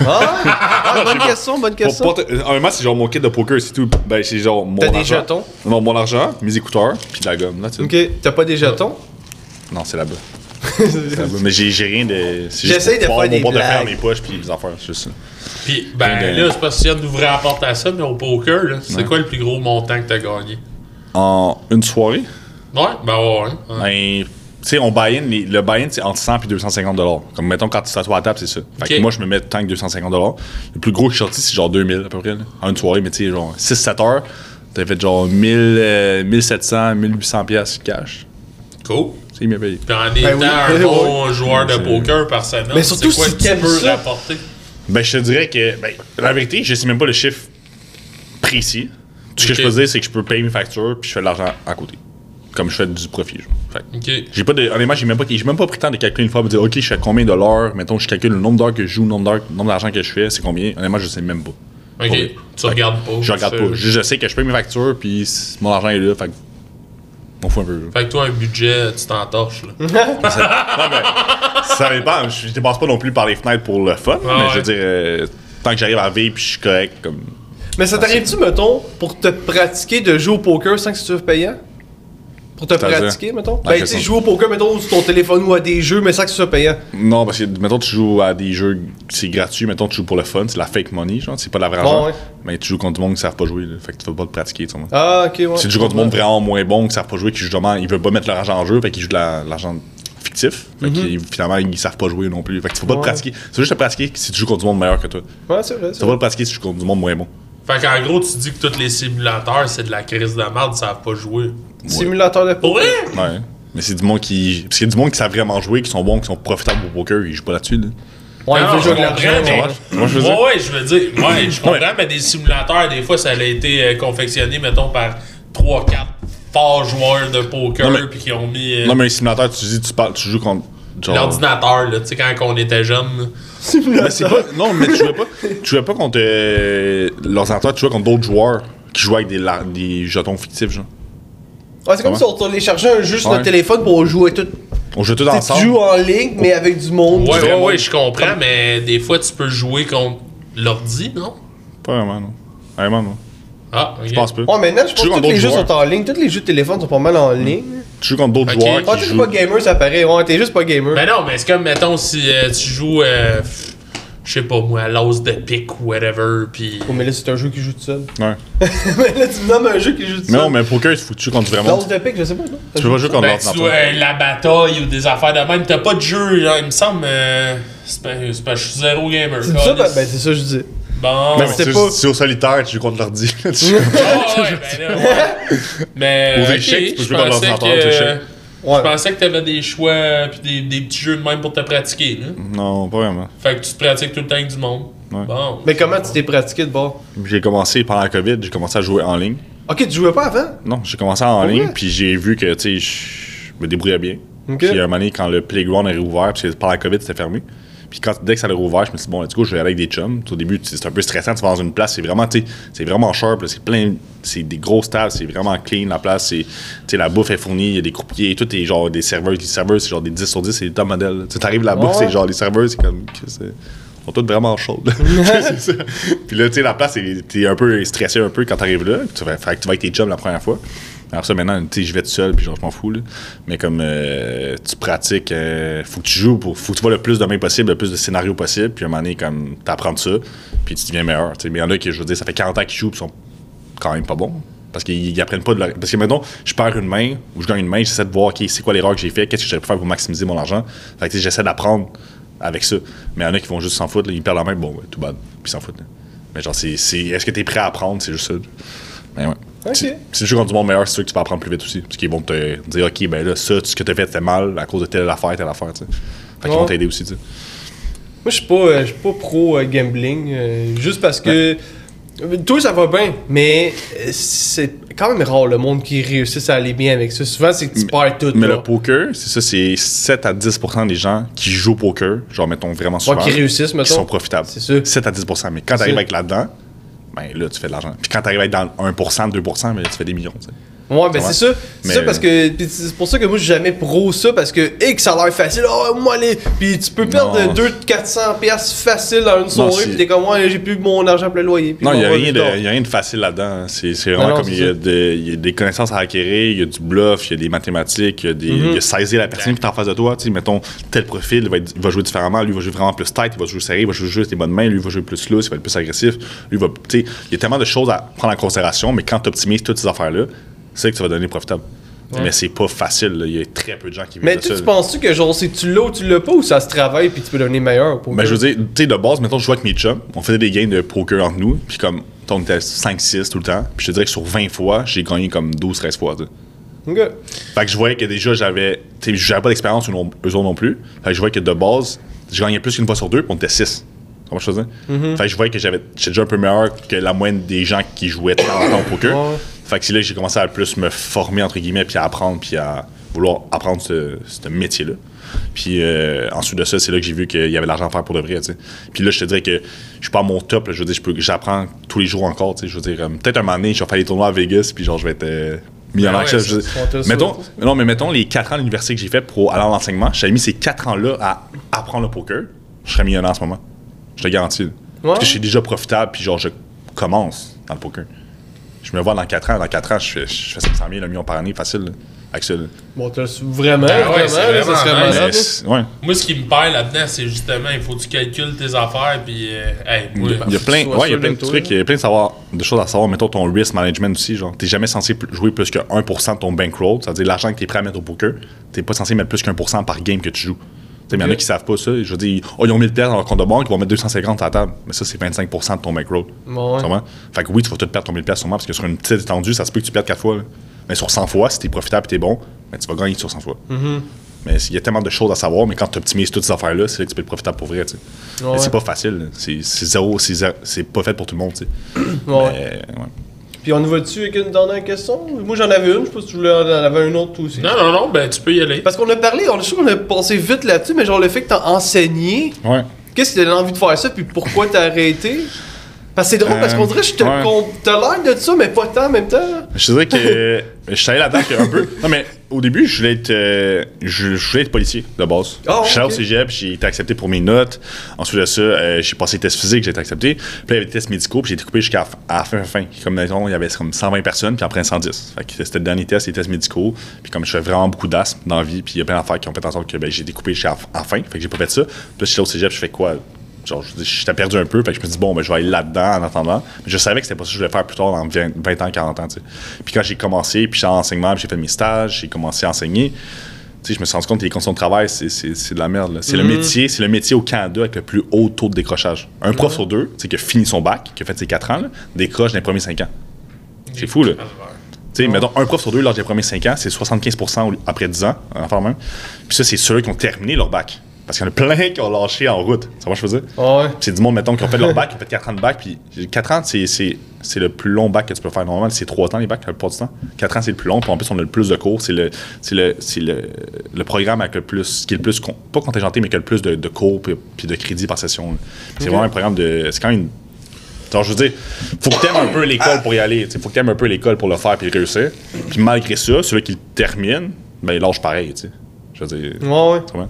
Ah, ah, bonne question, bonne Pour question. Honnêtement, c'est genre mon kit de poker, c'est tout. Ben, c'est genre mon T'as des jetons? Non, mon argent, mes écouteurs, puis de la gomme. Là, tu sais. Ok, t'as pas des jetons? Non, c'est là-bas. Mais j'ai rien de. pour de faire mon des dans blagues. mes poches, puis les affaires, c'est juste ça. Puis, ben là, c'est pas si d'ouvrir la porte à ça, mais au poker, là, c'est Ouais. quoi le plus gros montant que t'as gagné? En une soirée, Ouais, ben ouais, ouais. ben. Tu sais, on buy-in, le buy-in, c'est entre 100 et 250 Comme mettons, quand tu t'assois à la table, c'est ça. Fait que moi, je me mets tant que 250 Le plus gros que je suis sorti, c'est genre 2000 à peu près, là, en une soirée, mais tu sais, genre 6-7 heures, t'as fait genre 1000, euh, 1700, 1800 piastres cash. Cool. Tu sais, il m'a payé. Puis en Ben étant oui. un bon joueur de poker par semaine, Mais surtout c'est quoi si que tu t'aimes peux ça. rapporter? Ben, je te dirais que, ben, la vérité, je sais même pas le chiffre précis. Tout ce que je peux dire, c'est que je peux payer mes factures puis je fais de l'argent à côté. Comme je fais du profit. genre. Fait que Ok. J'ai pas de, honnêtement, j'ai même pas, j'ai même pas pris le temps de calculer une fois, me dire, OK, je fais combien de l'heure, mettons, je calcule le nombre d'heures que je joue, le nombre d'heures, le nombre d'argent que je fais, c'est combien? Honnêtement, je sais même pas. Ok. Tu regardes pas. Je regarde pas. Je, je sais que je paye mes factures, puis mon argent est là, fait que On fout un peu. Fait que toi, un budget, tu t'entorches, là. non, mais ça dépend. Je dépasse pas non plus par les fenêtres pour le fun. mais ouais. je veux dire, euh, tant que j'arrive à vivre puis je suis correct, comme. Mais ça t'arrive-tu, mettons, pour te pratiquer de jouer au poker sans que ce soit payant? Pour te pratiquer, mettons? Ben, tu sais, jouer au poker, mettons, sur ton téléphone ou à des jeux, mais sans que ce soit payant. Non, parce que, mettons, tu joues à des jeux, c'est gratuit. Mettons, tu joues pour le fun, c'est la fake money, genre, c'est pas de la vraie Bon, argent. ouais. Mais tu joues contre du monde qui savent pas jouer, là. Fait que tu vas pas te pratiquer, tu sais. Ah, ok, ouais. Si tu joues contre du monde vraiment moins bon, qui savent pas jouer, qui justement, ils veulent pas mettre leur argent en jeu, fait qu'ils jouent de la- l'argent fictif. Fait qu'ils, finalement, ils savent pas jouer non plus. Fait que tu faut pas. Ouais. te pratiquer. C'est juste te pratiquer si tu joues contre du monde meilleur que toi. Ouais, c'est vrai. c'est Tu vas pas te pratiquer si tu joues contre du monde moins bon. Fait qu'en gros, tu dis que tous les simulateurs, c'est de la crise de merde, ils savent pas jouer. Simulateur de Pour poker. vrai? Ouais. Mais c'est du monde qui. Parce qu'il y a du monde qui savent vraiment jouer, qui sont bons, qui sont profitables au poker, ils jouent pas là-dessus, là. Ouais, il Non, veut je jouer l'argent. mais- ouais. Moi, je veux dire. Ouais, ouais, je veux dire, ouais, je comprends, Ouais. mais des simulateurs, des fois, ça a été euh, confectionné, mettons, par 3-4 forts joueurs de poker, Non, mais- puis qui ont mis euh, Non, mais un simulateur, tu dis, tu, parles, tu joues contre. genre- l'ordinateur, là, tu sais, quand on était jeune. Mais c'est pas. Non, mais tu jouais pas. Tu jouais pas contre euh, l'ordinateur, tu jouais contre d'autres joueurs qui jouaient avec des, la- des jetons fictifs, genre. Ouais, c'est comme si on allait chercher un jeu sur Ouais. notre téléphone pour jouer tout. On jouait tous Tu ensemble. tu joues en ligne, mais avec du monde. Ouais, ouais, ouais, je comprends, mais des fois, tu peux jouer contre l'ordi, non? Pas vraiment, non. Vraiment, non. Ah, ok. Je pense pas. Ouais, maintenant, je Tu joues pense que contre tous les d'autres jeux joueurs. sont en ligne. Tous les jeux de téléphone sont pas mal en ligne. Tu joues contre d'autres Ok. joueurs Ah, qui t'es jouent. pas gamer, ça paraît. Ouais, t'es juste pas gamer. Ben non, mais c'est comme, mettons, si euh, tu joues, euh, je sais pas moi, à l'os de pique ou whatever, pis. Oh, mais là, c'est un jeu qui joue tout seul. Ouais. mais là, tu me nommes un jeu qui joue tout Mais seul. non, mais poker, il faut que tu joues contre du vrai monde? Lance de pique, je sais pas. non? Tu peux pas jouer contre Ben, tu euh, la bataille ou des affaires de même, t'as pas de jeu, genre, il me semble. euh, c'est pas, c'est pas, je suis zéro gamer. C'est ça, ben, ben, c'est ça, que je dis. Bon. Mais c'est c'est pas- au solitaire, tu joues contre l'ordi. Tu joues- Ah ouais, ben là, ouais. Mais. Aux échecs, tu peux jouer contre l'ordinateur, que-. Ouais. Je pensais que t'avais des choix pis des, des petits jeux de même pour te pratiquer, là. non, pas vraiment. Fait que tu te pratiques tout le temps avec du monde. Ouais. Bon. Mais comment tu t'es pratiqué de bord? J'ai commencé pendant la COVID, j'ai commencé à jouer en ligne. Ok, tu jouais pas avant? Non, j'ai commencé en Ouais. ligne, puis j'ai vu que, tu sais, je me débrouillais bien. Ok. Puis à un moment donné, quand le playground est réouvert, puis c'est- pendant la COVID, c'était fermé. Puis quand, dès que ça a rouvert, je me suis dit, bon, let's go, je vais aller avec des chums. Au début, c'est un peu stressant, tu vas dans une place, c'est vraiment, c'est vraiment sharp, c'est plein, c'est des grosses tables, c'est vraiment clean la place, c'est, tu sais, la bouffe est fournie, il y a des croupiers, tout est genre des serveurs, les serveurs, c'est genre des 10 sur 10, c'est des top modèles. Tu sais, t'arrives là-bas, Ouais. c'est genre les serveurs, c'est comme, c'est- ils sont tous vraiment c'est ça. Puis là, tu sais, la place, t'es un peu stressé un peu quand t'arrives là. Tu vas, fait que tu vas avec tes chums la première fois. Alors ça, maintenant, tu je vais tout seul, puis genre, je m'en fous, là. Mais comme euh, tu pratiques, euh, faut que tu joues, pour, faut que tu vois le plus de mains possible, le plus de scénarios possible, puis à un moment donné, comme, t'apprends ça, puis tu deviens meilleur, tu sais. Mais il y en a qui, je veux dire, ça fait 40 ans qu'ils jouent, puis sont quand même pas bons. Parce qu'ils ils apprennent pas de leur... Parce que maintenant, je perds une main, ou je gagne une main, j'essaie de voir, OK, c'est quoi l'erreur que j'ai fait, qu'est-ce que j'aurais pu faire pour maximiser mon argent. Fait que, tu j'essaie d'apprendre avec ça. Mais il y en a qui vont juste s'en foutre, là, ils perdent la main, bon, ouais, tout bad, puis ils s'en foutent. là. Mais genre, c'est, c'est- est-ce que t'es prêt à apprendre, c'est juste ça. Mais ouais. Ok. Si, si tu joues contre du monde meilleur, c'est sûr que tu vas apprendre plus vite aussi. Parce qu'ils vont te dire, OK, ben là, ça, ce que t'as fait, c'était mal à cause de telle affaire, telle affaire, tu sais. Fait qu'ils Ouais. vont t'aider aussi, tu sais. Moi, je suis pas, euh, je suis pas pro euh, gambling. euh, juste parce que. Toi, ça va bien, mais c'est quand même rare le monde qui réussisse à aller bien avec ça. Souvent, c'est que tu perds tout. Mais là. le poker, c'est ça, c'est 7 à 10% des gens qui jouent au poker, genre, mettons vraiment souvent. qui réussissent, mettons. Qui sont profitables. C'est ça. 7 à 10% Mais quand C'est t'arrives avec là-dedans, ben là, tu fais de l'argent. Puis quand t'arrives avec dans 1% 2% ben là, tu fais des millions, tu. Ouais, ben c'est ça. C'est ça parce que. C'est pour ça que moi, je suis jamais pro ça parce que, X, ça a l'air facile. Oh, moi, les. Puis tu peux perdre Non. 200-400$ piastres facile dans une soirée. Puis t'es comme, ouais, j'ai plus mon argent pour le loyer. Non, il n'y a, rien de- y a rien de facile là-dedans. hein. C'est vraiment non, comme il y, a ça. de- il y a des connaissances à acquérir, il y a du bluff, il y a des mathématiques, il y a, des, Mhm. il y a saisir la personne qui est en face de toi. Tu sais, mettons, tel profil, il va, être- il va jouer différemment. Lui, il va jouer vraiment plus tight, il va jouer serré, il va jouer juste les bonnes mains. Lui, il va jouer plus loose, il va être plus agressif. Lui, il va. Tu sais, il y a tellement de choses à prendre en considération, mais quand tu optimises toutes ces affaires-là, c'est que tu vas donner profitable. Mais c'est pas facile. là. Il y a très peu de gens qui vivent Mais de tu, ça. tu penses-tu que genre c'est tu l'as ou tu l'as pas ou ça se travaille puis tu peux devenir meilleur pour Ben, je veux dire, tu sais, de base, mettons, je jouais avec mes chums, on faisait des games de poker entre nous, puis comme, on était 5-6 tout le temps, puis je te dirais que sur 20 fois, j'ai gagné comme 12-13 fois, tu sais. Ok. Fait que je voyais que déjà, j'avais, tu sais, j'avais pas d'expérience, eux autres non plus. Fait que je voyais que de base, je gagnais plus qu'une fois sur deux, puis on était 6. Comment je faisais? Mhm. Fait que je voyais que j'avais, j'étais déjà un peu meilleur que la moyenne des gens qui jouaient tout le temps au poker. Ouais. Fait que c'est là que j'ai commencé à plus me former, entre guillemets, puis à apprendre, puis à vouloir apprendre ce, ce métier-là. Puis euh, ensuite de ça, c'est là que j'ai vu qu'il y avait de l'argent à faire pour de vrai, tu sais. Puis là, je te dirais que je suis pas à mon top, là. je veux dire, j'apprends tous les jours encore. Je veux dire, euh, peut-être un moment donné, je vais faire des tournois à Vegas, puis genre, je vais être euh, millionnaire. Que ouais, le mettons, non, mais mettons les 4 ans d'université que j'ai fait pour aller en enseignement, j'avais mis ces 4 ans-là à apprendre le poker, je serais millionnaire en ce moment. Je te garantis. Parce que je suis déjà profitable, puis genre, je commence dans le poker. Je me vois dans 4 ans. Dans 4 ans, je fais, je fais 500 000, 1 million par année, facile. là. Bon, t'as vraiment, Ah ouais, vraiment, c'est là, ça vraiment. Mais ouais. Moi, ce qui me perd là-dedans, c'est justement, il faut que tu calcules tes affaires, puis, euh, hey, moi, Il y a plein, ouais, il y a plein de trucs, il y a plein de, savoir, de choses à savoir. Mettons ton risk management aussi. Genre, t'es jamais censé jouer plus que 1% de ton bankroll, c'est-à-dire l'argent que t'es prêt à mettre au poker. T'es pas censé mettre plus qu'un pour cent par game que tu joues. Il y en a qui savent pas ça. Je veux dire, oh, ils ont mis le test dans leur compte de banque, ils vont mettre 250 à la table. Mais ça, c'est 25% de ton bankroll. Bon, ouais. Fait que oui, tu vas tout perdre ton 1000 pièces sûrement parce que sur une petite étendue, ça se peut que tu perdes 4 fois. là. Mais sur 100 fois, si t'es profitable et t'es bon, ben, tu vas gagner sur 100 fois. Mm-hmm. Mais il y a tellement de choses à savoir, mais quand tu optimises toutes ces affaires-là, c'est là que tu peux être profitable pour vrai. tu sais. Ouais. c'est pas facile. C'est zéro, c'est zéro- c'est pas fait pour tout le monde. tu sais. Ouais. Mais, ouais. Puis on y va dessus avec une dernière question? Moi j'en avais une, je sais pas si tu voulais en avais une autre toi aussi. Non, non, non, ben, tu peux y aller. Parce qu'on a parlé, on, je sais qu'on a passé vite là-dessus, mais genre le fait que t'as enseigné, Ouais. qu'est-ce qui t'a donné envie de faire ça, puis pourquoi t'as arrêté? Parce que c'est drôle, parce qu'on dirait que je te ouais. l'air de ça, mais pas tant en même temps. Je dirais que je suis allé là-dedans un peu. Non, mais au début, je voulais être, euh, je, je voulais être policier de base. Ah, je suis allé au cégep, j'ai été accepté pour mes notes. Ensuite de ça, euh, j'ai passé les tests physiques, j'ai été accepté. Puis là, il y avait des tests médicaux, puis j'ai été coupé jusqu'à la fin- à la fin, fin. Comme il y avait comme 120 personnes, puis après 110. Fait que c'était le dernier test, les tests médicaux. Puis comme je fais vraiment beaucoup d'asthme dans la vie, puis il y a plein d'affaires qui ont fait en sorte que ben, j'ai été coupé jusqu'à la fin. Fait que j'ai pas fait ça. Puis là, je suis allé au cégep, je fais quoi? Genre, je j'étais perdu un peu, fait que je me dis, bon, ben, je vais aller là-dedans en attendant. Mais je savais que c'était pas ça que je voulais faire plus tard, dans 20, 20 ans, 40 ans, tu sais. Puis quand j'ai commencé, puis j'étais en enseignement, puis j'ai fait mes stages, j'ai commencé à enseigner, tu sais, je me suis rendu compte que les conditions de travail, c'est, c'est, c'est de la merde, là. C'est le métier, c'est le métier au Canada avec le plus haut taux de décrochage. Un prof sur deux, tu sais, qui a fini son bac, qui a fait ses 4 ans, là, décroche dans les premiers 5 ans. C'est fou, là. Sais, mettons, un prof sur deux lors des premiers 5 ans, c'est 75 au- après 10 ans, enfin même. Puis ça, c'est ceux qui ont terminé leur bac. Parce qu'il y en a plein qui ont lâché en route. Ça va, je veux dire? Ah ouais. C'est du monde, mettons, qui ont fait leur bac, qui ont fait 4 ans de bac. Puis 4 ans, c'est, c'est, c'est le plus long bac que tu peux faire. Normalement, c'est 3 ans les bacs, la plupart du temps. 4 ans, c'est le plus long. Puis en plus, on a le plus de cours. C'est le, c'est le, c'est le, le programme avec le plus, qui est le plus, con- pas contingenté, mais qui a le plus de, de cours puis, puis de crédits par session. C'est vraiment un programme de. C'est quand même une Genre, je veux dire, faut que t'aimes un peu l'école pour y aller. Il faut que t'aimes un peu l'école pour le faire puis réussir. Puis malgré ça, celui qui le termine, ben, il lâche pareil, tu sais. Je veux dire. Ouais, ouais.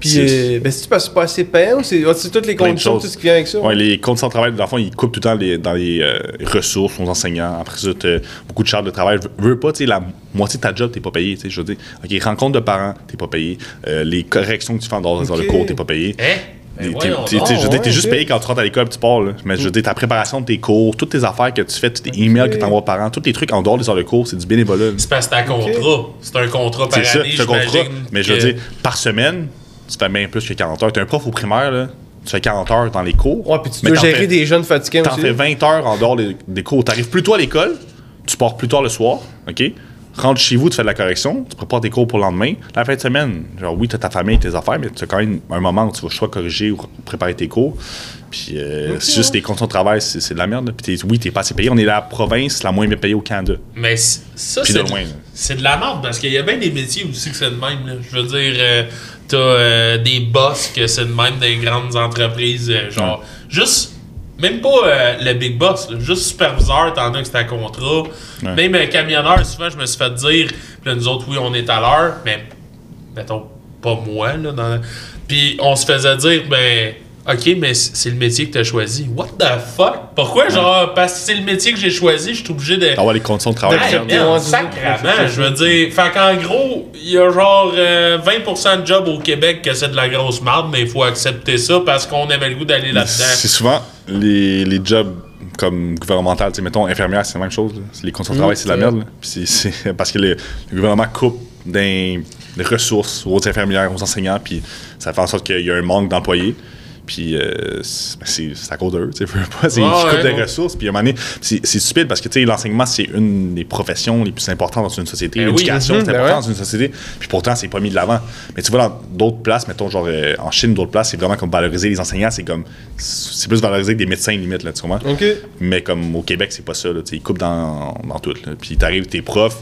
Puis, C'est- euh, ben, c'est-tu parce que c'est pas assez payant ou c'est c'est toutes les de conditions, tout ce qui vient avec ça? Ouais, les conditions de travail, dans le fond, ils coupent tout le temps les- dans les euh, ressources aux enseignants. Après ça, t'as beaucoup de charges de travail. Veux, veux pas, tu sais, la moitié de ta job, t'es pas payé, tu sais. Je veux dire, OK, rencontre de parents, t'es pas payé. Euh, les corrections que tu fais dans, dans le Ok. cours, t'es pas payé. Hein? Ben T'es- t'es- t'es- t'es- je veux dire, t'es ouais, juste payé quand tu rentres à l'école et tu pars. là. Mais je veux dire, ta préparation de tes cours, toutes tes affaires que tu fais, tous tes emails que tu envoies aux parents, tous les trucs en dehors des heures de cours, c'est du bénévolat. là. C'est parce que c'est un contrat. C'est un contrat par C'est ça, année, c'est un contrat. j'imagine Mais je veux dire, par semaine, tu fais bien plus que 40 heures. T'es un prof au primaire, là, tu fais 40 heures dans les cours. Ouais, puis tu dois gérer fais- des jeunes fatigués T'en fais 20 heures en dehors des, des cours. T'arrives plus tôt à l'école, tu pars plus tard le soir, OK? Rentre chez vous, tu fais de la correction, tu prépares tes cours pour le lendemain. La fin de semaine, genre oui, t'as ta famille, tes affaires, mais tu as quand même un moment où tu vas soit corriger ou préparer tes cours. Puis euh, c'est juste les conditions de travail, c'est c'est de la merde. Puis t'es- oui, t'es pas assez payé. On est la province la moins bien payée au Canada. Mais ça, c'est de c'est de la merde parce qu'il y a bien des métiers aussi que c'est de même. là. Je veux dire, euh, t'as euh, des boss que c'est de même des grandes entreprises. euh, genre, juste, même pas euh, le big boss, là, juste superviseur, t'en as que c'est un contrat. Ouais. Même camionneur, souvent, je me suis fait dire, puis là, nous autres, oui, on est à l'heure, mais mettons, pas moi, là. Dans la- Puis on se faisait dire, ben. Ok, mais c'est le métier que t'as choisi. What the fuck? Pourquoi, genre, parce que c'est le métier que j'ai choisi, je suis obligé de. D'avoir les conditions de travail. Merde. C'est ça. sacrément, je veux dire. Fait qu'en gros, il y a genre euh, 20% de jobs au Québec que c'est de la grosse marde, mais il faut accepter ça parce qu'on avait le goût d'aller C'est là-dedans. souvent les, les jobs comme gouvernemental, tu sais, mettons infirmière, c'est la même chose. là. C'est Les conditions de travail, c'est de la c'est merde. là. Puis c'est- c'est parce que le, le gouvernement coupe des, des ressources aux infirmières, aux enseignants, puis ça fait en sorte qu'il y a un manque d'employés. Puis euh, c'est ben, c'est- à cause d'eux, tu sais, pas, c'est- Ouais, coupent ouais. des ressources. Puis à un moment donné, c'est stupide parce que tu sais, l'enseignement, c'est une des professions les plus importantes dans une société. Ben oui, L'éducation, mhm, c'est ben important ouais. dans une société. Puis pourtant, c'est pas mis de l'avant. Mais tu vois, dans d'autres places, mettons, genre euh, en Chine, d'autres places, c'est vraiment comme valoriser les enseignants, c'est comme. C'est plus valorisé que des médecins, limite, là, tu comprends? Mais comme au Québec, c'est pas ça, là. tu sais, Ils coupent dans, dans tout. Là. Puis t'arrives, t'es prof,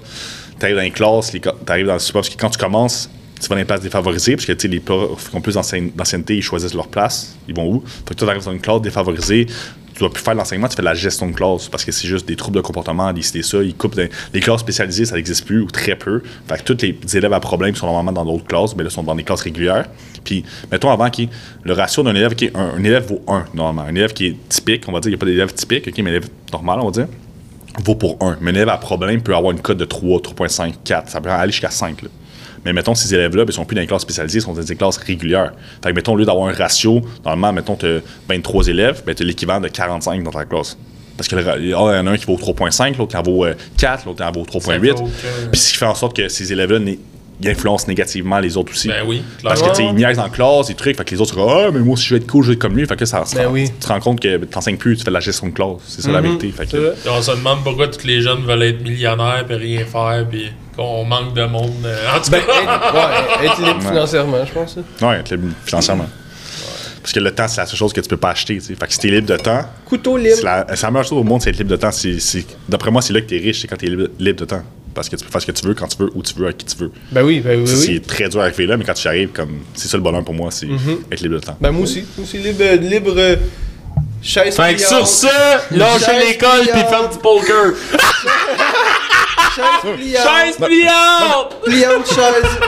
t'arrives dans les classes, t'arrives dans le support, parce que quand tu commences, tu vas dans les places défavorisées, parce que tu sais, les profs qui ont plus d'ancien- d'ancienneté, ils choisissent leur place. Ils vont où? Fait que toi, t'arrives dans une classe défavorisée, tu dois plus faire l'enseignement, tu fais de la gestion de classe parce que c'est juste des troubles de comportement, des c'était ça. Ils coupent des- les classes spécialisées, ça n'existe plus ou très peu. Fait que tous les élèves à problème sont normalement dans d'autres classes, mais là, sont dans des classes régulières. Puis, mettons avant que le ratio d'un élève qui est un, un élève vaut 1 normalement. Un élève qui est typique, on va dire, il n'y a pas d'élève typique, ok, mais élève normal, on va dire, vaut pour 1. Mais un élève à problème peut avoir une cote de 3, 3.5, 4. Ça peut aller jusqu'à 5. là. Mais mettons, ces élèves-là, ben, ils sont plus dans les classes spécialisées, ils sont dans des classes régulières. Fait que, mettons, au lieu d'avoir un ratio, normalement, mettons, tu as 23 élèves, ben, tu as l'équivalent de 45 dans ta classe. Parce que le ra- il y en a un qui vaut 3.5, l'autre qui en vaut euh, 4, l'autre qui en vaut 3.8. Ça vaut aucun- Puis ce qui fait en sorte que ces élèves-là influencent négativement les autres aussi. Ben oui, Parce que tu ils niaisent en classe, des trucs, fait que les autres sont comme Ah, mais moi, si je veux être cool, je vais être comme lui. Fait que ça, ça- Ben oui. tu te rends compte que tu t'enseignes plus, tu fais de la gestion de classe. C'est ça la Mhm. vérité. Fait que- on se demande pourquoi tous les jeunes veulent être millionnaires puis rien faire puis qu'on manque de monde. euh, en tout Ben, cas, ouais, être libre financièrement, je pense. ça. Ouais, être libre financièrement. Parce que le temps, c'est la seule chose que tu peux pas acheter. tu sais. Fait que si t'es libre de temps, Couteau libre. c'est la, la meilleure chose au monde, c'est être libre de temps. D'après moi, c'est là que t'es riche, c'est quand t'es libre, libre de temps. Parce que tu peux faire ce que tu veux, quand tu veux, où tu veux, avec qui tu veux. Ben oui, ben oui. C'est très dur à arriver là, mais quand tu y arrives, comme, c'est ça le bonheur pour moi, c'est être libre de temps. Ben moi aussi. Moi aussi, libre, libre euh, chaise Fait que sur ça, lâchez l'école puis faites du poker. Chaise pliante. Chaise pliante! Pliante chaise.